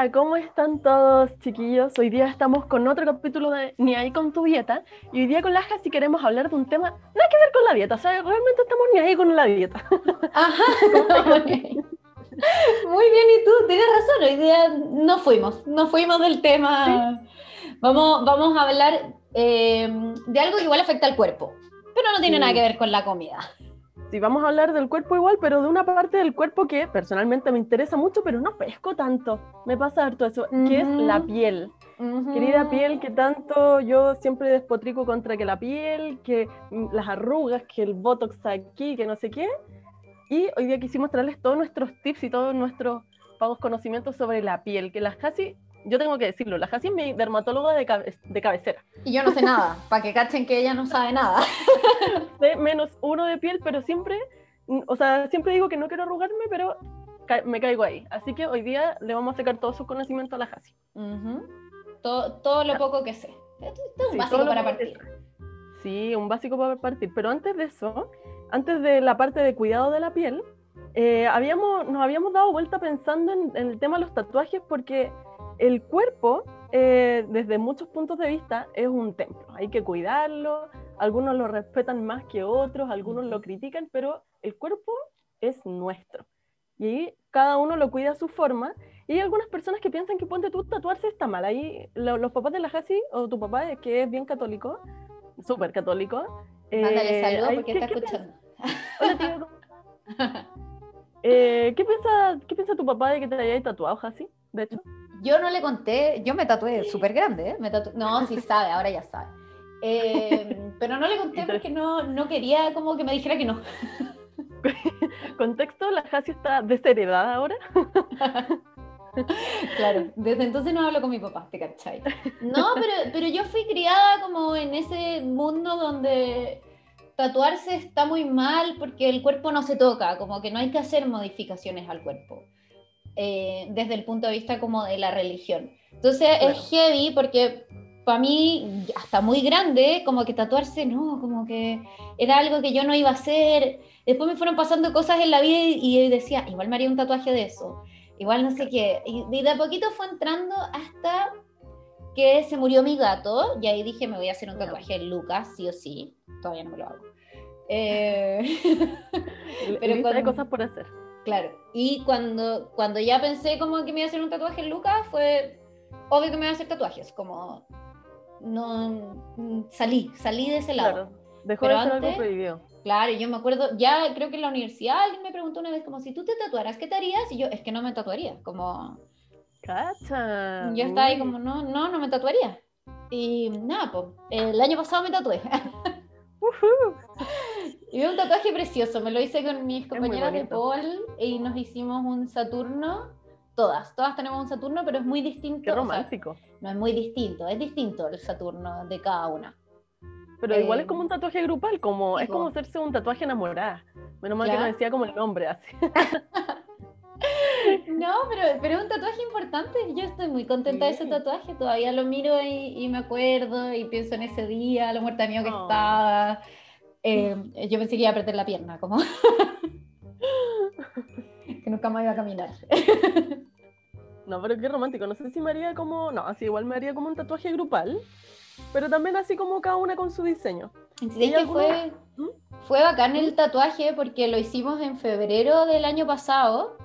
Hola, ¿cómo están todos, chiquillos? Hoy día estamos con otro capítulo de Ni ahí con tu dieta. Y hoy día con Laja si queremos hablar de un tema nada que ver con la dieta. O sea, realmente estamos ni ahí con la dieta. Ajá. Muy bien, y tú tienes razón. Hoy día no fuimos, no fuimos del tema. Vamos, vamos a hablar eh, de algo que igual afecta al cuerpo, pero no tiene Sí. nada que ver con la comida. Sí, vamos a hablar del cuerpo igual, pero de una parte del cuerpo que personalmente me interesa mucho, pero no pesco tanto. Me pasa harto eso, que es la piel. Querida piel, que tanto yo siempre despotrico contra que la piel, que mm, las arrugas, que el botox aquí, que no sé qué. Y hoy día quisimos traerles todos nuestros tips y todos nuestros pagos conocimientos sobre la piel, que la Hasi, yo tengo que decirlo, la Hasi es mi dermatóloga de, cabe- de cabecera. Y yo no sé nada, para que cachen que ella no sabe nada. Sé menos uno de piel, pero siempre, o sea, siempre digo que no quiero arrugarme, pero ca- me caigo ahí. Así que hoy día le vamos a sacar todo su conocimiento a la Hasi. Ujú. todo, todo lo poco que sé. Esto, es un Sí, básico para partir. Sí, un básico para partir. Pero antes de eso, antes de la parte de cuidado de la piel, eh, habíamos, nos habíamos dado vuelta pensando en, en el tema de los tatuajes porque el cuerpo, eh, desde muchos puntos de vista, es un templo. Hay que cuidarlo, algunos lo respetan más que otros, algunos lo critican, pero el cuerpo es nuestro. Y cada uno lo cuida a su forma. Y hay algunas personas que piensan que ponte tú tatuarse está mal. Ahí lo- los papás de la Hasi, o tu papá, que es bien católico, súper católico. Mándale eh, saludos ahí- porque ¿qué- está qué escuchando. Hola, tío. Eh, ¿qué, piensa, ¿Qué piensa tu papá de que te hayas tatuado, Hasi? De hecho. Yo no le conté, yo me tatué súper grande, ¿eh? Me No, sí sabe, ahora ya sabe. Eh, pero no le conté porque no, no quería como que me dijera que no. Contexto, la Hasi está desheredada ahora. Claro, desde entonces no hablo con mi papá, ¿te cachai? No, pero, pero yo fui criada como en ese mundo donde tatuarse está muy mal porque el cuerpo no se toca, como que no hay que hacer modificaciones al cuerpo, eh, desde el punto de vista como de la religión. Entonces Claro. es heavy porque para mí, hasta muy grande, como que tatuarse, no, como que era algo que yo no iba a hacer. Después me fueron pasando cosas en la vida y, y decía, igual me haría un tatuaje de eso igual no sé qué. Y, y de a poquito fue entrando hasta que se murió mi gato, y ahí dije, me voy a hacer un tatuaje de Lucas, sí o sí. Todavía no me lo hago. Eh, Pero Lista de con- cosas por hacer. Claro. Y cuando, cuando ya pensé como que me iba a hacer un tatuaje en Lucas, fue obvio que me iba a hacer tatuajes, como no salí, salí de ese lado. Claro. Dejó Pero de ser algo prohibido. Claro, yo me acuerdo, ya creo que en la universidad alguien me preguntó una vez como si tú te tatuaras, ¿qué te harías? Y yo, es que no me tatuaría, como Cacha. yo estaba ahí como, no, no, no me tatuaría. Y nada, pues, el año pasado me tatué. Ujú. y un tatuaje precioso, me lo hice con mis compañeras de. Paul y nos hicimos un Saturno, todas, todas tenemos un Saturno, pero es muy distinto. Qué o sea, romántico. no es muy distinto, es distinto el Saturno de cada una. Pero igual eh, es como un tatuaje grupal, como, es como hacerse un tatuaje enamorada. Menos mal que no decía como el nombre así. No, pero, pero es un tatuaje importante. Yo estoy muy contenta de ese tatuaje. Todavía lo miro y, y me acuerdo y pienso en ese día, lo muerta mío que Oh. estaba. Eh, yo pensé que iba a perder la pierna, como. que nunca más iba a caminar. No, pero qué romántico. No sé si me haría como. No, así igual me haría como un tatuaje grupal. Pero también así como cada una con su diseño. Fue, ¿Mm? fue bacán el tatuaje porque lo hicimos en febrero del año pasado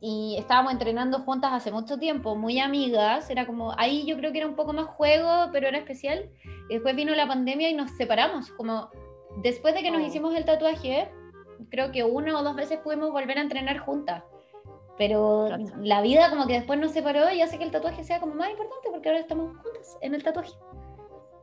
y estábamos entrenando juntas hace mucho tiempo, muy amigas. Era como, ahí yo creo que era un poco más juego, pero era especial. Y después vino la pandemia y nos separamos. Como después de que nos Oh. hicimos el tatuaje, creo que una o dos veces pudimos volver a entrenar juntas. Pero Cacha. la vida como que después nos separó y hace que el tatuaje sea como más importante porque ahora estamos juntas en el tatuaje.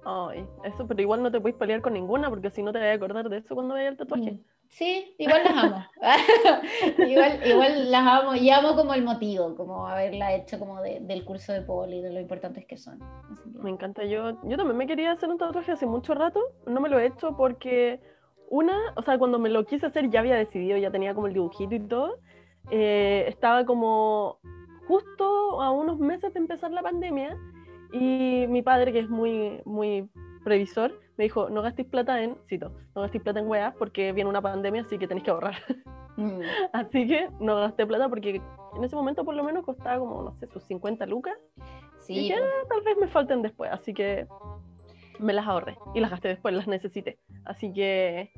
Ay, eso, pero igual no te puedes pelear con ninguna porque si no te vas a acordar de eso cuando vayas al tatuaje. Mm. Sí, igual las amo. igual, igual las amo y amo como el motivo, como haberla hecho como de- del curso de poli, de lo importantes que son. Que- Me encanta. Yo, yo también me quería hacer un tatuaje hace mucho rato. No me lo he hecho porque una, o sea, cuando me lo quise hacer ya había decidido, ya tenía como el dibujito y todo. Eh, estaba como justo a unos meses de empezar la pandemia y mi padre, que es muy, muy previsor, me dijo, no gastéis plata en, cito, no gastéis plata en weas porque viene una pandemia, así que tenéis que ahorrar. Mm. Así que no gasté plata porque en ese momento por lo menos costaba como, no sé, sus 50 lucas. Sí. Y ya tal vez me falten después, así que me las ahorré y las gasté después, las necesité. Así que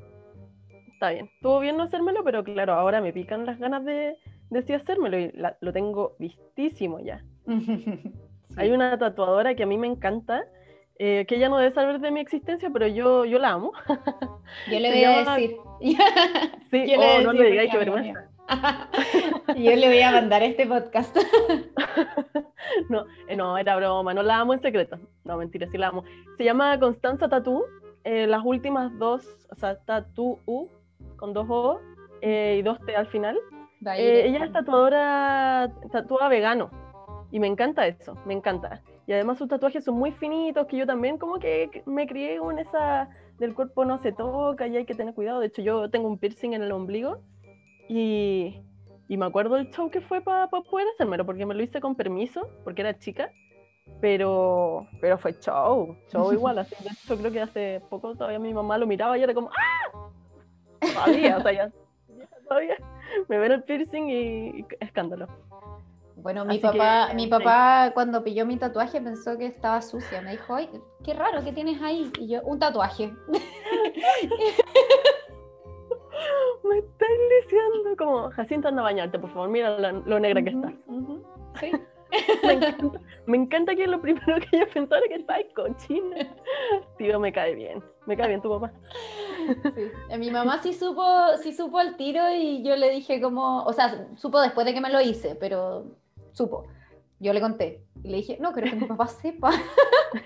está bien. Estuvo bien no hacérmelo, pero claro, ahora me pican las ganas de, de hacérmelo y lo tengo vistísimo ya. Hay una tatuadora que a mí me encanta, eh, que ella no debe saber de mi existencia, pero yo, yo la amo. Yo le voy a decir. sí, yo oh, no le digáis que vergüenza. yo le voy a mandar este podcast. no, eh, no, era broma, no la amo en secreto. No, mentira, sí la amo. Se llama Constanza Tatú. Eh, las últimas dos, o sea, Tatú U, con dos O y dos T al final. ella es tatuadora, tatúa vegano. Y me encanta eso, me encanta. Y además sus tatuajes son muy finitos, que yo también como que me crié con esa del cuerpo no se toca y hay que tener cuidado. De hecho, yo tengo un piercing en el ombligo y, y me acuerdo del show que fue para poder hacérmelo, porque me lo hice con permiso, porque era chica, pero, pero fue show, show igual. Así, de hecho, creo que hace poco todavía mi mamá lo miraba y era como ¡Ah! Todavía, o sea, ya, todavía me ven el piercing y escándalo. Bueno, mi papá, mi papá cuando pilló mi tatuaje pensó que estaba sucia. Me dijo, ay, qué raro, ¿qué tienes ahí? Y yo, un tatuaje. me está diciendo como, Jacinto, anda a bañarte, por favor, mira lo, negra que está. Sí. me, encanta, que lo primero que yo pensara que está cochina. Tío, me cae bien. Me cae bien tu papá. Sí. Eh, mi mamá sí supo, sí supo el tiro y yo le dije como, o sea, supo después de que me lo hice, pero supo. Yo le conté y le dije, no, creo que mi papá sepa.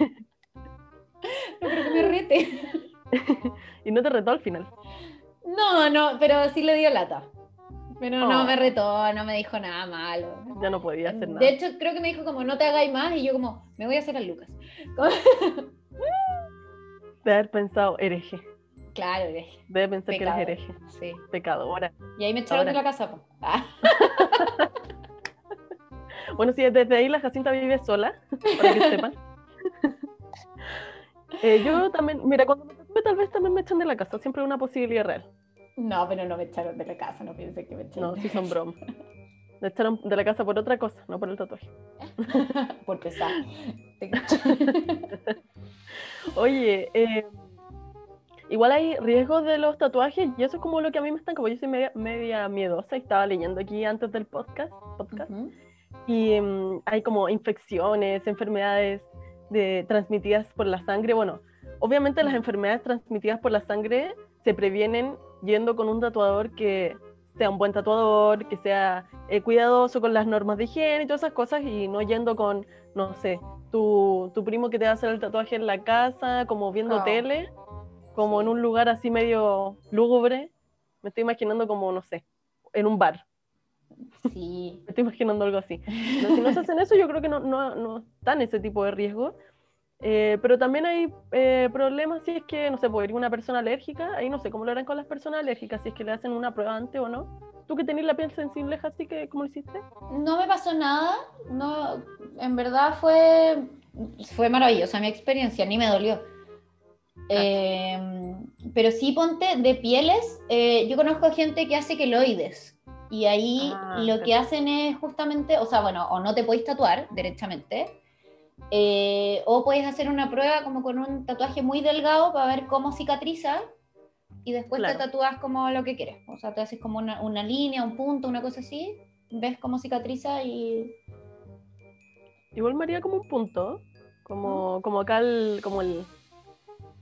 no creo que me rete. ¿Y no te retó al final? No, no, pero sí le dio lata. Pero no me oh. retó, no me dijo nada malo. Ya no podía hacer nada. De hecho, creo que me dijo como, no te hagáis más, y yo como, me voy a hacer a Lucas. de haber pensado hereje. Claro, hereje. Debe pensar que eres hereje. Sí. Pecadora. Y ahí me echaron de la casa. Bueno, sí, desde ahí la Jacinta vive sola, para que sepan. Eh, yo también, mira, cuando me tal vez también me echan de la casa, siempre una posibilidad real. No, pero no me echaron de la casa, no piense que me echaron. No, sí son bromas. Me echaron de la casa por otra cosa, no por el tatuaje. por pesar. Oye, eh, igual hay riesgos de los tatuajes y eso es como lo que a mí me están, como yo soy media, media miedosa y estaba leyendo aquí antes del podcast, podcast y mm, hay como infecciones, enfermedades de, transmitidas por la sangre. Bueno, obviamente las enfermedades transmitidas por la sangre se previenen yendo con un tatuador que sea un buen tatuador, que sea eh, cuidadoso con las normas de higiene y todas esas cosas y no yendo con, no sé, tu, tu primo que te va a hacer el tatuaje en la casa, como viendo tele, como en un lugar así medio lúgubre. Me estoy imaginando como, no sé, en un bar. Sí. Me estoy imaginando algo así. si no se hacen eso, yo creo que no, no, no están ese tipo de riesgo. Eh, pero también hay eh, problemas si es que, no sé, puede ir una persona alérgica, ahí no sé cómo lo harán con las personas alérgicas, si es que le hacen una prueba antes o no. ¿Tú que tenés la piel sensible, así que cómo lo hiciste? No me pasó nada, no, en verdad fue, fue maravillosa mi experiencia, ni me dolió. Em, pero sí ponte de pieles, eh, yo conozco gente que hace queloides, y ahí ah, lo que hacen es justamente, o sea, bueno, o no te podéis tatuar derechamente, eh, o puedes hacer una prueba como con un tatuaje muy delgado para ver cómo cicatriza y después te tatúas como lo que quieres. O sea, te haces como una, una, línea, un punto, una cosa así, ves cómo cicatriza y... Igual María como un punto, como, como acá el, como el,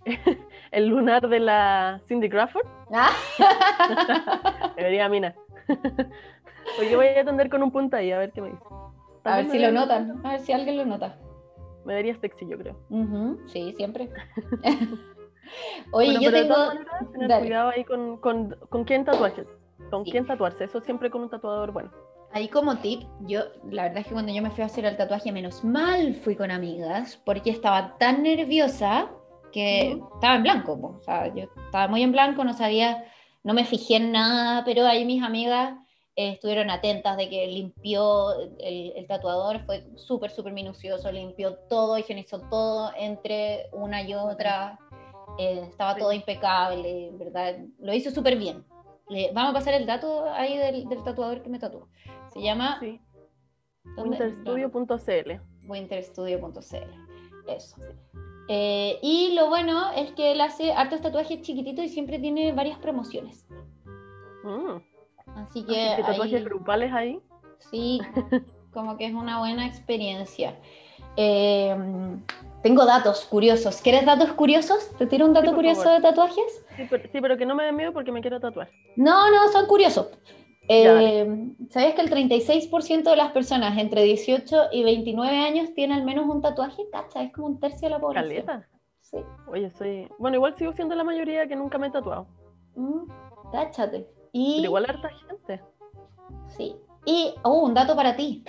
el lunar de la Cindy Crawford. ¿Ah? Debería mina. Oye, voy a atender con un punto ahí, a ver qué me dice. A ver si lo notan, a ver si alguien lo nota. Me vería sexy, yo creo. Sí, siempre. Oye, yo tengo. tener cuidado ahí con, con, con quién tatuajes. Con quién tatuarse. Eso siempre con un tatuador bueno. Ahí como tip, yo la verdad es que cuando yo me fui a hacer el tatuaje, menos mal fui con amigas, porque estaba tan nerviosa que estaba en blanco. O sea, yo estaba muy en blanco, no sabía no me fijé en nada, pero ahí mis amigas eh, estuvieron atentas de que limpió el, tatuador, fue súper, súper minucioso, limpió todo, higienizó todo entre una y otra, eh, estaba todo impecable, ¿verdad? Lo hizo súper bien. le- vamos a pasar el dato ahí del, del tatuador que me tatuó. Se llama Sí. Winterstudio.cl. winterstudio.cl. Eso. Eh, y lo bueno es que él hace hartos tatuajes chiquititos y siempre tiene varias promociones. Mm. Así Así que, que tatuajes ahí- grupales ahí. sí, como que es una buena experiencia. Eh, tengo datos curiosos. ¿Quieres datos curiosos? ¿Te tiro un dato Sí, curioso favor. de tatuajes? Sí pero, sí, pero que no me dé miedo porque me quiero tatuar. No, no, son curiosos. Eh, ¿Sabías que el 36% de las personas entre 18 y 29 años tiene al menos un tatuaje? Cacha, es como un tercio de la población. Caleta. Sí. Oye, soy. Bueno, igual sigo siendo la mayoría que nunca me he tatuado. Mm, cáchate. Y, Pero igual harta gente. sí. Y, oh, un dato para ti.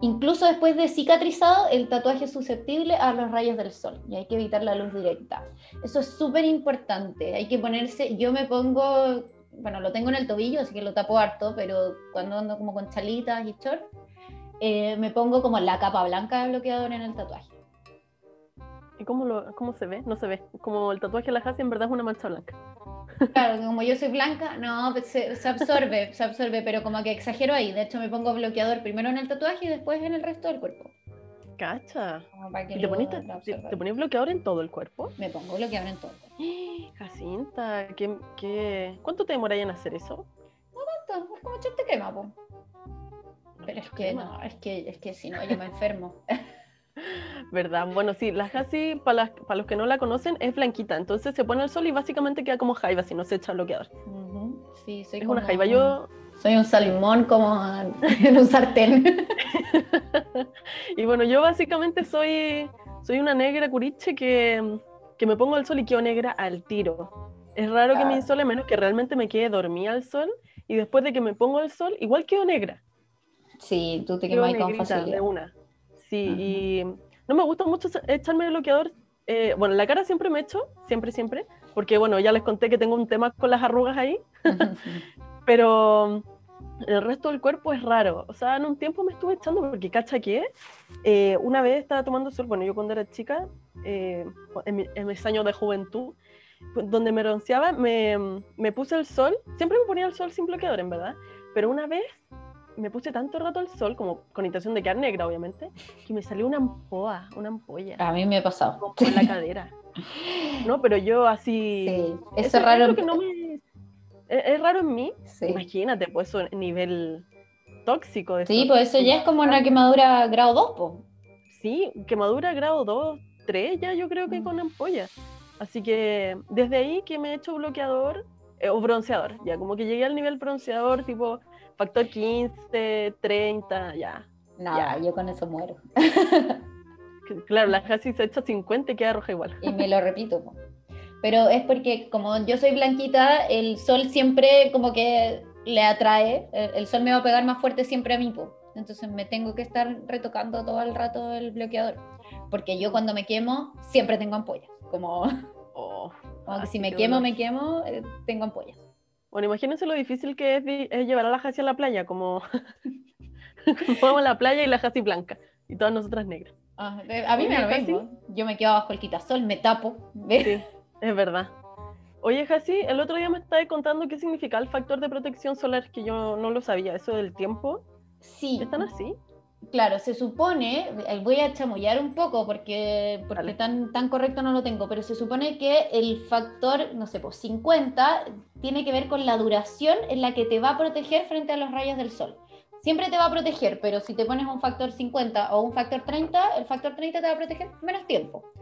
Incluso después de cicatrizado, el tatuaje es susceptible a los rayos del sol y hay que evitar la luz directa. Eso es súper importante. Hay que ponerse, yo me pongo, bueno, lo tengo en el tobillo, así que lo tapo harto, pero cuando ando como con chalitas y short, eh, me pongo como la capa blanca de bloqueador en el tatuaje. ¿Y cómo, lo, cómo se ve? No se ve. Como el tatuaje de la Hasi en verdad es una mancha blanca. Claro, como yo soy blanca, no, pues se, se absorbe, se absorbe, pero como que exagero ahí. De hecho, me pongo bloqueador primero en el tatuaje y después en el resto del cuerpo. Cacha. ¿Y te lo te, te pones bloqueador en todo el cuerpo? Me pongo bloqueador en todo. Jacinta, ¿qué, qué... ¿cuánto te demoráis en hacer eso? Tanto, Es como echarte crema, po. Pero es que no, es que, es que si no, yo me enfermo. ¿Verdad? Bueno, sí, la Hasi, para, para los que no la conocen, es blanquita. Entonces se pone al sol y básicamente queda como jaiba si no se echa bloqueador. Ujú, Sí, soy Es como una jaiba. Yo, Soy un salmón como en un sartén. y bueno, yo básicamente soy, soy una negra curiche que, que me pongo al sol y quedo negra al tiro. Es raro que me insole menos que realmente me quede dormida al sol y después de que me pongo al sol, igual quedo negra. Sí, tú te quemas con negrita de facilidad. una. Sí, y no me gusta mucho echarme bloqueador. eh, bueno, la cara siempre me echo, siempre, siempre, porque bueno, ya les conté que tengo un tema con las arrugas ahí, pero el resto del cuerpo es raro. O sea, en un tiempo me estuve echando porque, cacha que eh, una vez estaba tomando sol, bueno, yo cuando era chica, eh, en, mi- en mis años de juventud, pues, donde me bronceaba, me, me puse el sol, siempre me ponía el sol sin bloqueador, en verdad, pero una vez me puse tanto rato al sol, como con intención de quedar negra, obviamente, que me salió una ampoa, una ampolla, A mí me ha pasado. como en la cadera. No, pero yo así... Sí, eso es raro. que no me... Es, es raro en mí. Sí. Imagínate, pues a nivel tóxico. De Sí, pues eso ya es como una quemadura grado 2, po. Sí, quemadura grado 2, 3 ya yo creo que Mm. con ampolla. Así que desde ahí que me he hecho bloqueador eh, o bronceador, ya como que llegué al nivel bronceador tipo factor 15, 30, ya. Nada, Ya. yo con eso muero. Claro, la casi se echa 50 y queda roja igual. Y me lo repito. po. Pero es porque como yo soy blanquita, el sol siempre como que le atrae, el, sol me va a pegar más fuerte siempre a mí, po. entonces me tengo que estar retocando todo el rato el bloqueador, porque yo cuando me quemo siempre tengo ampollas, como, Oh. como que si me quemo, me quemo, eh, tengo ampollas. Bueno, imagínense lo difícil que es, es llevar a la Jasi a la playa, como vamos a la playa y la Jasi blanca y todas nosotras negras. Ah, eh, a mí me lo mismo, yo me quedo bajo el quitasol, me tapo, ¿ves? Sí, es verdad. Oye, Jasi, el otro día me estabas contando qué significa el factor de protección solar, que yo no lo sabía, eso del tiempo. Sí, ¿Están así? Claro, se supone, eh, voy a chamullar un poco porque, porque tan, tan correcto no lo tengo, pero se supone que el factor, no sé, pues 50 tiene que ver con la duración en la que te va a proteger frente a los rayos del sol. Siempre te va a proteger, pero si te pones un factor 50 o un factor 30, el factor 30 te va a proteger menos tiempo.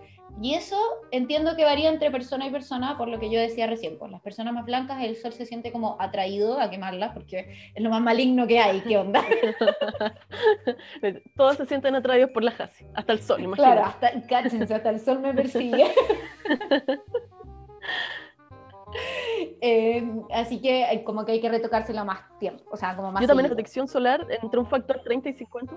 Y eso entiendo que varía entre persona y persona, por lo que yo decía recién. Pues las personas más blancas, el sol se siente como atraído a quemarlas porque es lo más maligno que hay. ¿Qué onda? Todos se sienten atraídos por la Jasi, hasta el sol, imagínate. Claro, hasta, cáchense, hasta el sol me persigue. Eh, así que eh, como que hay que retocárselo más tiempo, o sea, como más Yo también la protección solar entre un factor 30 y 50.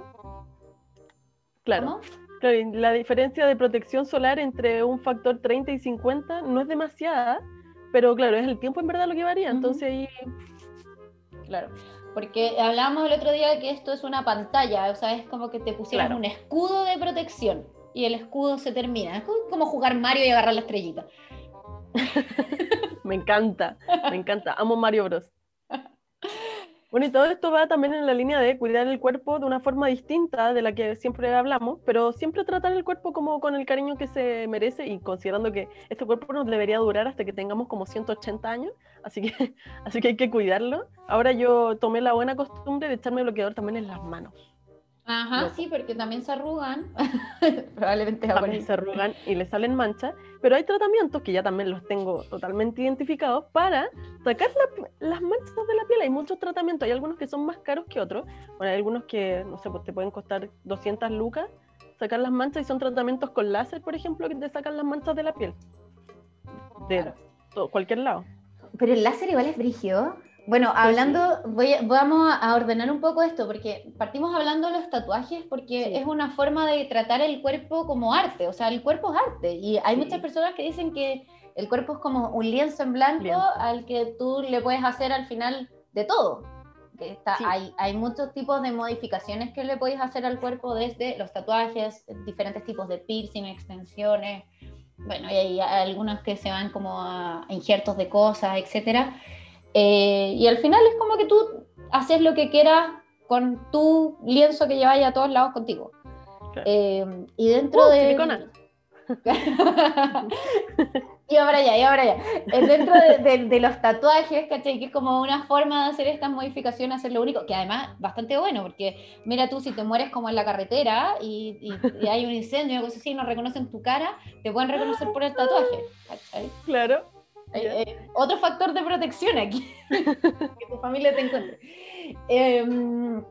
Claro, ¿Cómo? claro, la diferencia de protección solar entre un factor 30 y 50 no es demasiada, pero claro, es el tiempo en verdad lo que varía, Ujú. entonces ahí Claro, porque hablábamos el otro día que esto es una pantalla, o sea, es como que te pusieran Claro. un escudo de protección y el escudo se termina. Es como- como jugar Mario y agarrar la estrellita. me encanta, me encanta, amo Mario Bros. Bueno, y todo esto va también en la línea de cuidar el cuerpo de una forma distinta de la que siempre hablamos, pero siempre tratar el cuerpo como con el cariño que se merece y considerando que este cuerpo nos debería durar hasta que tengamos como 180 años, así que, así que hay que cuidarlo. Ahora yo tomé la buena costumbre de echarme bloqueador también en las manos. Ajá, sí, porque también se arrugan. Probablemente también se arrugan y le salen manchas. Pero hay tratamientos que ya también los tengo totalmente identificados para sacar las manchas de la piel. Hay muchos tratamientos, hay algunos que son más caros que otros. Bueno, hay algunos que, no sé, pues te pueden costar 200 lucas sacar las manchas y son tratamientos con láser, por ejemplo, que te sacan las manchas de la piel. De cualquier lado. Pero el láser igual es brígido. Bueno, hablando, voy, vamos a ordenar un poco esto, porque partimos hablando de los tatuajes, porque es una forma de tratar el cuerpo como arte, o sea, el cuerpo es arte, y hay muchas personas que dicen que el cuerpo es como un lienzo en blanco al que tú le puedes hacer al final de todo. Que está, hay, hay muchos tipos de modificaciones que le puedes hacer al cuerpo, desde los tatuajes, diferentes tipos de piercing, extensiones, bueno, y hay algunos que se van como a injertos de cosas, etcétera eh, y al final es como que tú haces lo que quieras con tu lienzo que lleváis a todos lados contigo. Eh, y dentro uh, de... y ahora ya, y ahora ya. Dentro de, los tatuajes, ¿cachai? Que es como una forma de hacer estas modificaciones, hacer lo único, que además bastante bueno, porque mira tú, si te mueres como en la carretera y, hay un incendio y algo así, no reconocen tu cara, te pueden reconocer por el tatuaje. Claro. Eh, otro factor de protección aquí, que tu familia te encuentre. Em,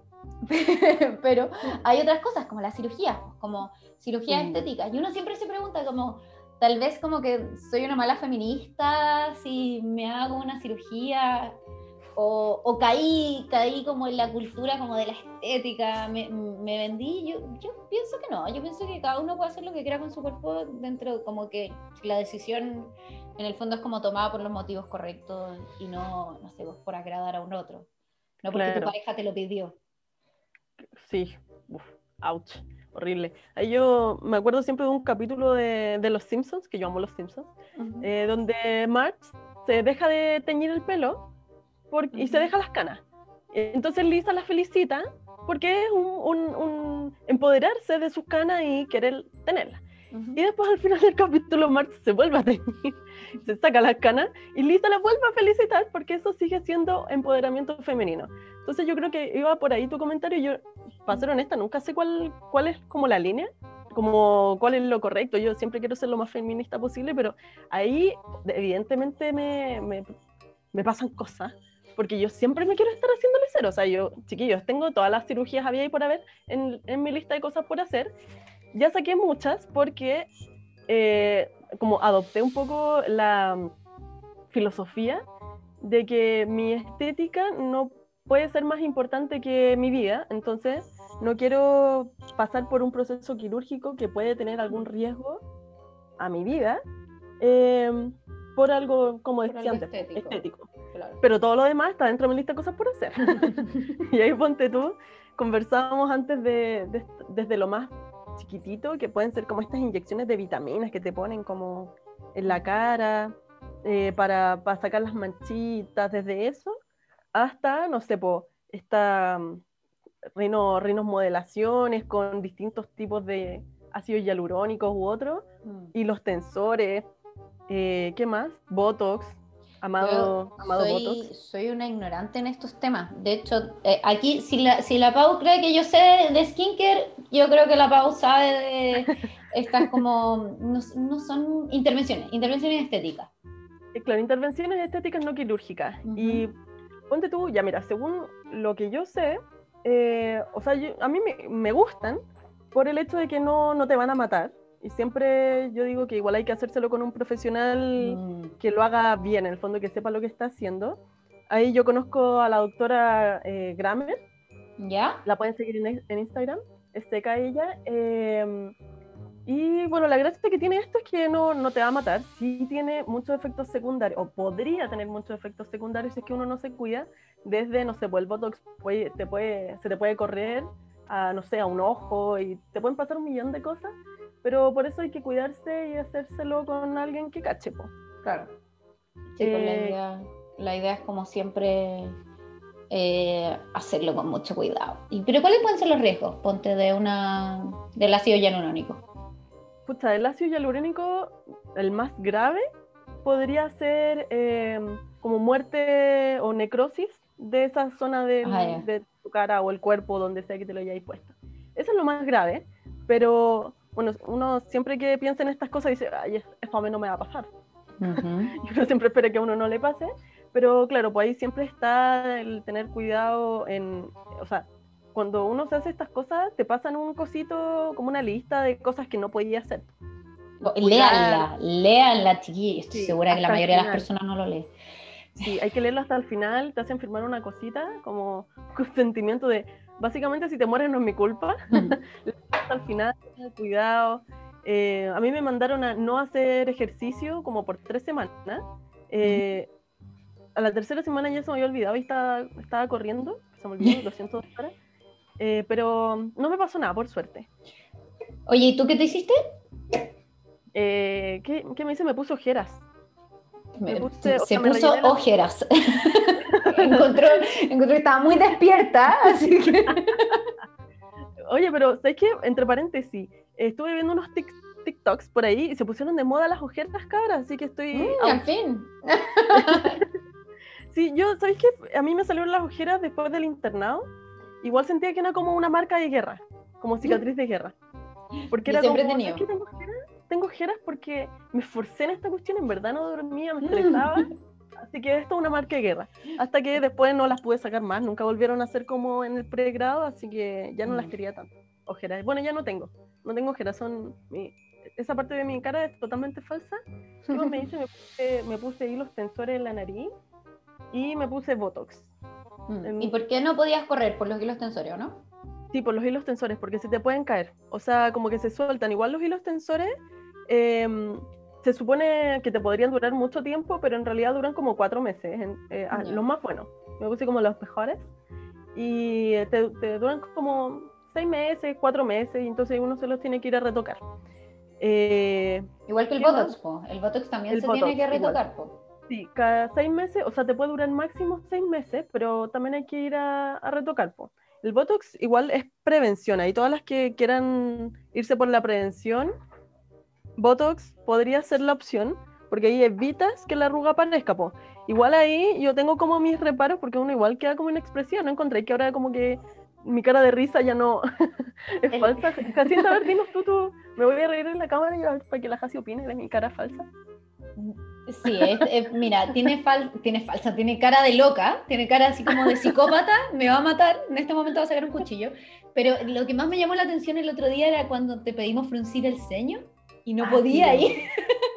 pero hay otras cosas como la cirugía, como cirugía estética. Y uno siempre se pregunta como, tal vez como que soy una mala feminista si me hago una cirugía o, caí, caí como en la cultura como de la estética, me, me vendí. Yo, yo, pienso que no, yo pienso que cada uno puede hacer lo que quiera con su cuerpo dentro, como que la decisión en el fondo es como tomada por los motivos correctos y no, no sé, por agradar a un otro. No porque tu pareja te lo pidió. Sí, Uf, ouch, horrible. Yo me acuerdo siempre de un capítulo de, de Los Simpsons, que yo amo Los Simpsons, eh, donde Marge se deja de teñir el pelo porque, y se deja las canas. Entonces Lisa la felicita porque es un, un, un empoderarse de sus canas y querer tenerlas. Y después al final del capítulo Marge se vuelve a teñir, se saca las canas y Lisa la vuelve a felicitar porque eso sigue siendo empoderamiento femenino. Entonces yo creo que iba por ahí tu comentario y yo, para ser honesta, nunca sé cuál, cuál es como la línea, como cuál es lo correcto. Yo siempre quiero ser lo más feminista posible, pero ahí evidentemente me, me, me pasan cosas porque yo siempre me quiero estar haciéndole cero. O sea, yo, chiquillos, tengo todas las cirugías había y por haber en, en mi lista de cosas por hacer ya saqué muchas porque eh, como adopté un poco la filosofía de que mi estética no puede ser más importante que mi vida, entonces no quiero pasar por un proceso quirúrgico que puede tener algún riesgo a mi vida em, por algo, como decía antes, estético. Pero todo lo demás está dentro de mi lista de cosas por hacer. y ahí ponte tú, conversábamos antes de, desde lo más chiquitito, que pueden ser como estas inyecciones de vitaminas que te ponen como en la cara eh, para, para, sacar las manchitas, desde eso hasta, no sé, po, esta um, rinos modelaciones con distintos tipos de ácidos hialurónicos u otros, mm. y los tensores, eh, ¿qué más? Botox, Amado, amado soy, soy, una ignorante en estos temas. De hecho, eh, aquí, si la, si la Pau cree que yo sé de skincare, yo creo que la Pau sabe de estas como. No, no son intervenciones, intervenciones estéticas. Claro, intervenciones estéticas no quirúrgicas. Y ponte tú, ya mira, según lo que yo sé, eh, o sea, a mí me, me, gustan por el hecho de que no, no te van a matar. Y siempre yo digo que igual hay que hacérselo con un profesional mm. que lo haga bien, en el fondo que sepa lo que está haciendo. Ahí yo conozco a la doctora eh, Grammer. ¿Ya? La pueden seguir en, Instagram, es seca ella. Em, y bueno, la gracia que tiene esto es que no, no, te va a matar, sí tiene muchos efectos secundarios, o podría tener muchos efectos secundarios si es que uno no se cuida, desde, no sé, pues el Botox te puede, se te puede correr a, no sé, a un ojo y te pueden pasar un millón de cosas pero por eso hay que cuidarse y hacérselo con alguien que cache, po. Claro. Sí, pues la, eh, idea, la idea es como siempre eh, hacerlo con mucho cuidado. ¿Y, ¿Pero cuáles pueden ser los riesgos? Ponte de una del ácido hialurónico. Pucha, el ácido hialurónico, el más grave, podría ser em, como muerte o necrosis de esa zona ah, de tu cara o el cuerpo, donde sea que te lo hayáis puesto. Eso es lo más grave, pero bueno, uno siempre que piensa en estas cosas dice, ay, a mí no me va a pasar. y uno siempre espera que a uno no le pase, pero claro, pues ahí siempre está el tener cuidado en, o sea, cuando uno se hace estas cosas, te pasan un cosito, como una lista de cosas que no podía hacer. Leanla, leanla, chiquillos. Estoy segura que la mayoría de las personas no lo leen. Sí, hay que leerlo hasta el final, te hacen firmar una cosita, como un sentimiento de, básicamente si te mueres no es mi culpa, mm. el final, cuidado. Eh, a mí me mandaron a no hacer ejercicio como por tres semanas. Eh, a la tercera semana ya se me había olvidado y estaba, estaba corriendo, se me olvidó, lo siento, eh, pero no me pasó nada, por suerte. Oye, ¿y tú qué te hiciste? Eh, ¿qué, ¿qué, me hice? Me puso ojeras. se puso ojeras. encontró, encontró que estaba muy despierta, así que... Oye, pero ¿sabes qué? Entre paréntesis, estuve viendo unos TikToks por ahí y se pusieron de moda las ojeras, cabras, así que estoy... Mm, al fin. sí, yo, ¿sabes qué? A mí me salieron las ojeras después del internado. Igual sentía que era como una marca de guerra, como cicatriz de guerra. Porque era siempre como, tenido. Tengo ojeras? tengo ojeras porque me esforcé en esta cuestión, en verdad no dormía, me estresaba. Así que esto es una marca de guerra. Hasta que después no las pude sacar más, nunca volvieron a ser como en el pregrado, así que ya no las mm. quería tanto. Ojeras. Bueno, ya no tengo, no tengo ojeras, son... esa parte de mi cara es totalmente falsa. Yo me hice, me puse, me puse hilos tensores en la nariz y me puse Botox. Mm. ¿Y por qué no podías correr? ¿Por los hilos tensores o no? Sí, por los hilos tensores, porque se te pueden caer. O sea, como que se sueltan. Igual los hilos tensores Em, se supone que te podrían durar mucho tiempo, pero en realidad duran como cuatro meses, eh, ah, los más buenos. Me puse como los mejores. Y te, duran como seis meses, cuatro meses, y entonces uno se los tiene que ir a retocar. Eh, igual que el Botox, el Botox también se tiene que retocar. Sí, cada seis meses, o sea, te puede durar máximo seis meses, pero también hay que ir a, a retocar. El Botox igual es prevención, ahí todas las que quieran irse por la prevención, Botox podría ser la opción, porque ahí evitas que la arruga aparezca. Po. Igual ahí yo tengo como mis reparos, porque uno igual queda como una expresión, ¿no? Encontré que ahora como que mi cara de risa ya no es falsa. Jacinta, a ver, dinos tú, tú, me voy a reír en la cámara y a ver, para que la Jasi opine de mi cara falsa. Sí, es, mira, tiene, fal, tiene falsa, tiene cara de loca, tiene cara así como de psicópata, me va a matar, en este momento va a sacar un cuchillo. Pero lo que más me llamó la atención el otro día era cuando te pedimos fruncir el ceño y no ah, podía ir.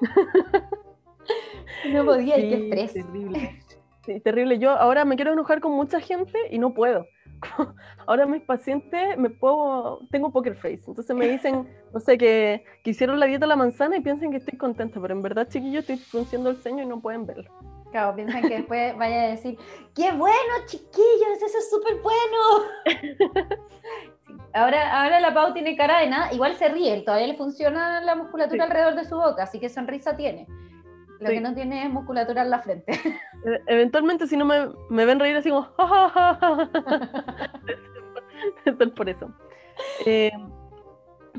no podía, ir, qué estrés. Terrible. Sí, terrible. Yo ahora me quiero enojar con mucha gente y no puedo. Ahora mis pacientes me puedo, tengo poker face, entonces me dicen, no sé, que, que hicieron la dieta a la manzana y piensan que estoy contenta, pero en verdad, chiquillos, estoy frunciendo el ceño y no pueden verlo. Claro, piensan que después vaya a decir, ¡qué bueno, chiquillos! ¡Eso es súper bueno! Ahora, ahora la Pau tiene cara de nada, igual se ríe, todavía le funciona la musculatura alrededor de su boca, así que sonrisa tiene. Lo que no tiene es musculatura en la frente. E, eventualmente, si no me, me ven reír así como, es por eso. Eh,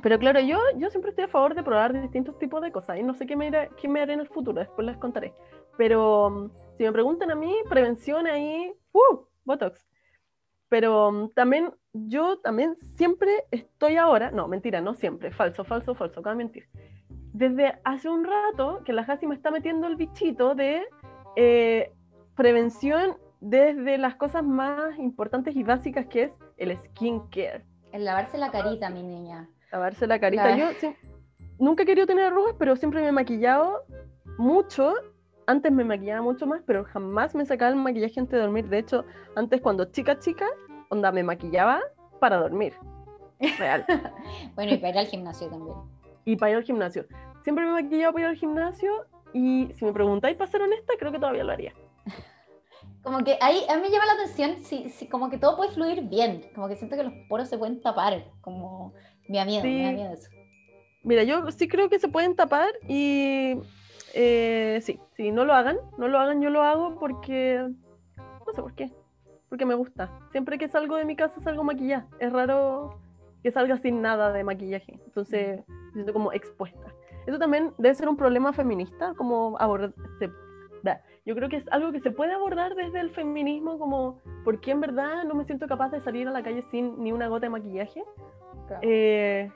pero claro, yo, yo siempre estoy a favor de probar distintos tipos de cosas y no sé qué me, irá, qué me haré en el futuro, después les contaré. Pero mm, si me preguntan a mí, prevención ahí, ¡uh! Botox. Pero mm, también yo también siempre estoy ahora, no, mentira, no siempre, falso, falso, falso, acabo de mentir. Desde hace un rato que la Jasi me está metiendo el bichito de eh, prevención desde las cosas más importantes y básicas que es el skincare. El lavarse la carita, mi niña. Lavarse la carita. Yo nunca he querido tener arrugas, pero siempre me he maquillado mucho. Antes me maquillaba mucho más, pero jamás me sacaba el maquillaje antes de dormir. De hecho, antes cuando chica chica, onda me maquillaba para dormir. Real. bueno, y para ir al gimnasio también. Y para ir al gimnasio. Siempre me maquillaba para ir al gimnasio y si me preguntáis para ser honesta, creo que todavía lo haría. Como que ahí a mí me llama la atención, si, si, como que todo puede fluir bien, como que siento que los poros se pueden tapar, como me da miedo, me da miedo eso. Mira, yo sí creo que se pueden tapar y eh, sí, sí, no lo hagan, no lo hagan, yo lo hago porque, no sé por qué, porque me gusta. Siempre que salgo de mi casa salgo maquillada. Es raro que salga sin nada de maquillaje. Entonces, me siento como expuesta. Eso también debe ser un problema feminista, como abordar, yo creo que es algo que se puede abordar desde el feminismo, como por qué en verdad no me siento capaz de salir a la calle sin ni una gota de maquillaje. Eh,